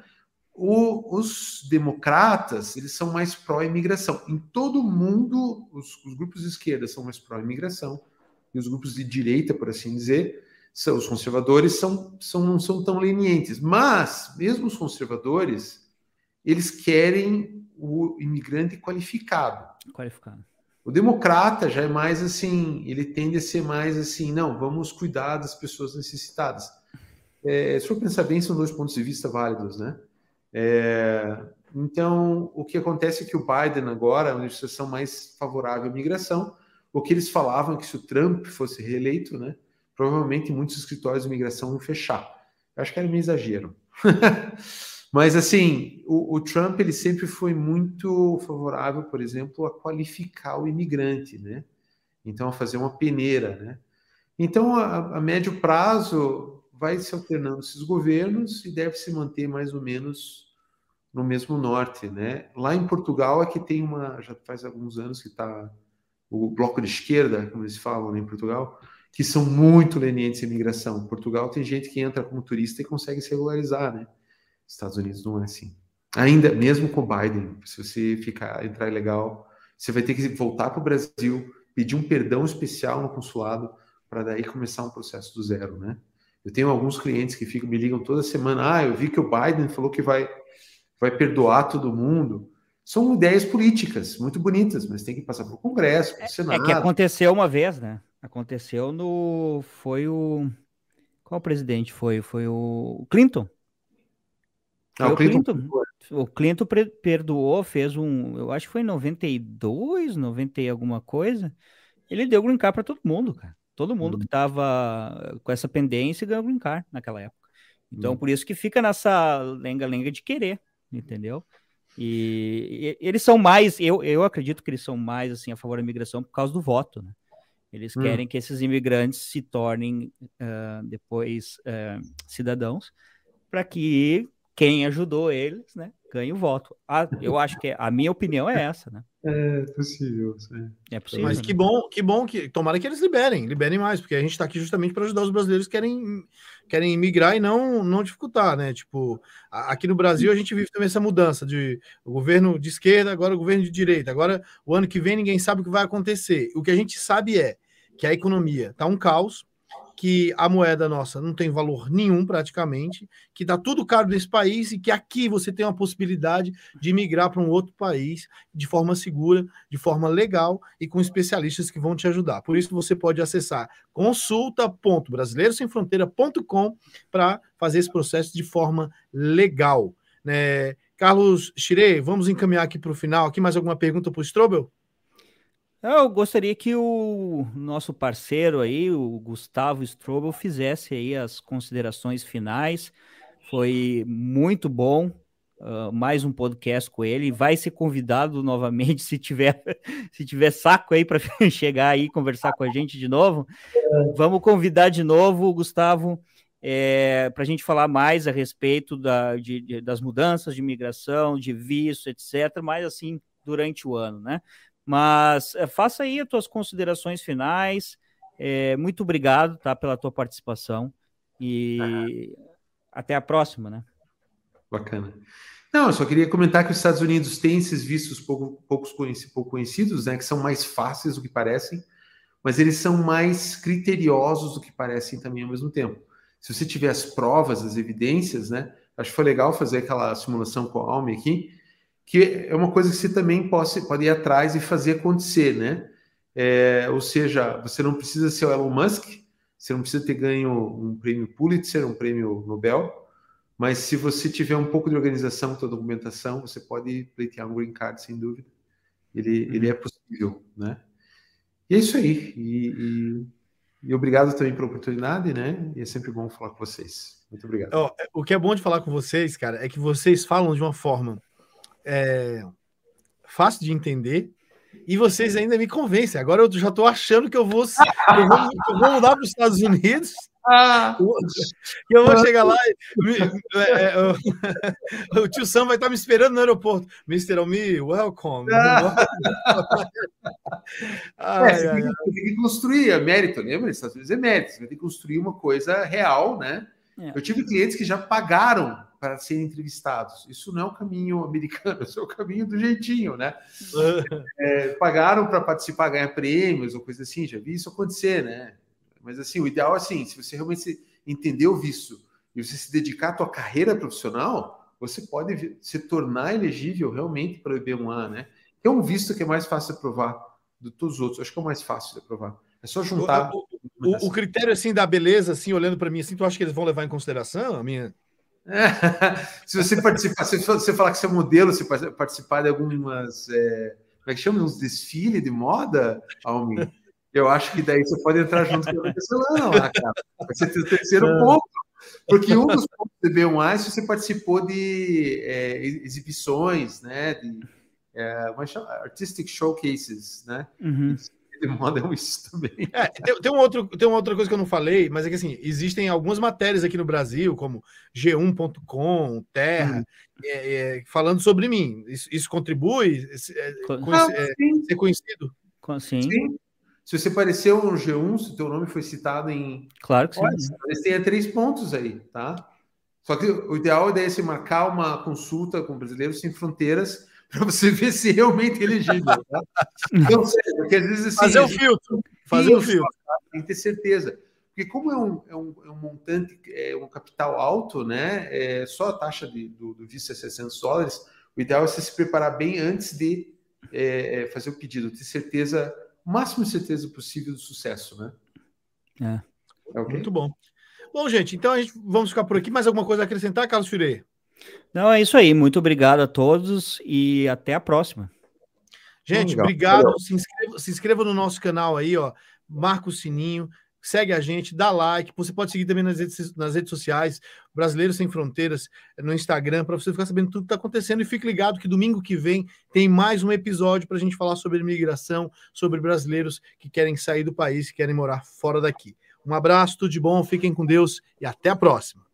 O, os democratas, eles são mais pró-imigração. Em todo o mundo, os, os grupos de esquerda são mais pró-imigração, e os grupos de direita, por assim dizer, são, os conservadores são, são, não são tão lenientes. Mas, mesmo os conservadores, eles querem o imigrante qualificado. Qualificado. O democrata já é mais assim, ele tende a ser mais assim, não, vamos cuidar das pessoas necessitadas. É, se for pensar bem, são dois pontos de vista válidos, né? É, então, o que acontece é que o Biden agora é uma administração mais favorável à migração. O que eles falavam é que se o Trump fosse reeleito, né, provavelmente muitos escritórios de imigração iam fechar. Eu acho que era meio exagero. Mas, assim, o, o, Trump ele sempre foi muito favorável, por exemplo, a qualificar o imigrante, né? Então, a fazer uma peneira, né? Então, a, a médio prazo, vai se alternando esses governos e deve se manter mais ou menos no mesmo norte, né? Lá em Portugal é que tem uma, já faz alguns anos que está o bloco de esquerda, como eles falam né, em Portugal, que são muito lenientes em imigração. Portugal tem gente que entra como turista e consegue se regularizar, né? Estados Unidos não é assim. Ainda, mesmo com Biden, se você ficar entrar ilegal, você vai ter que voltar para o Brasil, pedir um perdão especial no consulado para daí começar um processo do zero, né? Eu tenho alguns clientes que ficam, me ligam toda semana. Ah, eu vi que o Biden falou que vai, vai perdoar todo mundo. São ideias políticas muito bonitas, mas tem que passar para o Congresso, para o Senado. É que aconteceu uma vez, né? Aconteceu no. Foi o. Qual presidente foi? Foi o Clinton. Ah, o Clinton, Clinton, o Clinton perdoou, fez um, eu acho que foi em 92, 90 e alguma coisa. Ele deu green card para todo mundo, cara. Todo mundo que estava com essa pendência ganhou green card naquela época. Então, hum. por isso que fica nessa lenga-lenga de querer, entendeu? E, e, eles são mais, eu, eu acredito que eles são mais assim a favor da imigração por causa do voto, né? Eles hum. querem que esses imigrantes se tornem uh, depois uh, cidadãos, para que quem ajudou eles, né, ganhe o voto. A, eu acho que a minha opinião é essa, né? É possível. Sim. É possível. Mas né? que bom, que bom que tomara que eles liberem, liberem mais, porque a gente está aqui justamente para ajudar os brasileiros que querem querem imigrar e não não dificultar, né? Tipo, aqui no Brasil a gente vive também essa mudança de o governo de esquerda, agora o governo de direita. Agora o ano que vem ninguém sabe o que vai acontecer. O que a gente sabe é que a economia está um caos, que a moeda nossa não tem valor nenhum praticamente, que está tudo caro nesse país e que aqui você tem uma possibilidade de migrar para um outro país de forma segura, de forma legal e com especialistas que vão te ajudar. Por isso você pode acessar consulta.brasileirosemfronteira.com para fazer esse processo de forma legal. Né? Carlos Chire, vamos encaminhar aqui para o final. Aqui mais alguma pergunta para o Strobel? Eu gostaria que o nosso parceiro aí, o Gustavo Strobel, fizesse aí as considerações finais. Foi muito bom uh, mais um podcast com ele. Vai ser convidado novamente se tiver se tiver saco aí para chegar aí conversar com a gente de novo. Vamos convidar de novo, Gustavo, é, para a gente falar mais a respeito da, de, de, das mudanças de imigração, de visto, etc. Mas assim durante o ano, né? Mas é, faça aí as tuas considerações finais. É, muito obrigado tá, pela tua participação e até a próxima, né? Bacana. Não, eu só queria comentar que os Estados Unidos têm esses vistos pouco, poucos pouco conhecidos, né, que são mais fáceis do que parecem, mas eles são mais criteriosos do que parecem também ao mesmo tempo. Se você tiver as provas, as evidências, né, acho que foi legal fazer aquela simulação com a Alme aqui, que é uma coisa que você também pode, pode ir atrás e fazer acontecer, né? É, ou seja, você não precisa ser o Elon Musk, você não precisa ter ganho um prêmio Pulitzer, um prêmio Nobel, mas se você tiver um pouco de organização com a documentação, você pode pleitear um green card, sem dúvida. Ele, uhum. ele é possível, né? E é isso aí. E, e, e, obrigado também pela oportunidade, né? E é sempre bom falar com vocês. Muito obrigado. Oh, o que é bom de falar com vocês, cara, é que vocês falam de uma forma é, fácil de entender e vocês ainda me convencem. Agora eu já estou achando que eu vou, eu vou, eu vou mudar para os Estados Unidos. Ah, e eu vou chegar lá e é, é, o, o tio Sam vai estar me esperando no aeroporto. Mr. Almi, welcome. Ah. ai, é, ai, tem, que construir, é mérito, lembra? Estados Unidos é mérito. Você tem que construir uma coisa real, né? É. Eu tive clientes que já pagaram para serem entrevistados. Isso não é o caminho americano, isso é o caminho do jeitinho, né? é, pagaram para participar, ganhar prêmios ou coisa assim, já vi isso acontecer, né? Mas assim, o ideal é assim, se você realmente entender o visto e você se dedicar à tua carreira profissional, você pode se tornar elegível realmente para o IB1A, né? Que é um visto que é mais fácil de aprovar de todos os outros. Acho que é o mais fácil de aprovar. É só juntar. O, o, o, o critério assim da beleza, assim, olhando para mim, assim, tu acha que eles vão levar em consideração a minha se você participar, se você falar que você é modelo, se participar de algumas. É, como é que chama? Uns desfiles de moda, Almin, eu acho que daí você pode entrar junto com a. Não, cara. Vai ser o terceiro é. ponto. Porque um dos pontos do B1A é se você participou de é, exibições, né? De, é, artistic showcases, né? Uhum demandam isso também. É, tem, tem, um outro, tem uma outra coisa que eu não falei, mas é que assim, existem algumas matérias aqui no Brasil, como G1.com, Terra, hum. é, é, falando sobre mim. Isso, isso contribui é, ah, é, ser conhecido? Sim. sim. Se você apareceu no G1, se o teu nome foi citado em. Claro que sim. Você tem três pontos aí, tá? Só que o ideal é se marcar uma consulta com brasileiros sem fronteiras para você ver se realmente é elegível. Tá? Então, porque às vezes assim, fazer o filtro, fazer o filtro, tem que ter certeza. Porque como é um, é um, é um montante, é um capital alto, né? É só a taxa de, do, do visto é 600 dólares. O ideal é você se preparar bem antes de é, é, fazer o pedido, ter certeza, o máximo de certeza possível do sucesso, né? É. é okay? Muito bom. Bom, gente, então a gente vamos ficar por aqui. Mais alguma coisa a acrescentar, Carlos Firei? Não, é isso aí. Muito obrigado a todos e até a próxima. Gente, Legal. obrigado. Se inscreva, se inscreva no nosso canal aí, ó. Marca o sininho, segue a gente, dá like. Você pode seguir também nas redes, nas redes sociais, Brasileiros Sem Fronteiras, no Instagram, para você ficar sabendo tudo que está acontecendo. E fique ligado que domingo que vem tem mais um episódio para a gente falar sobre imigração, sobre brasileiros que querem sair do país, que querem morar fora daqui. Um abraço, tudo de bom, fiquem com Deus e até a próxima.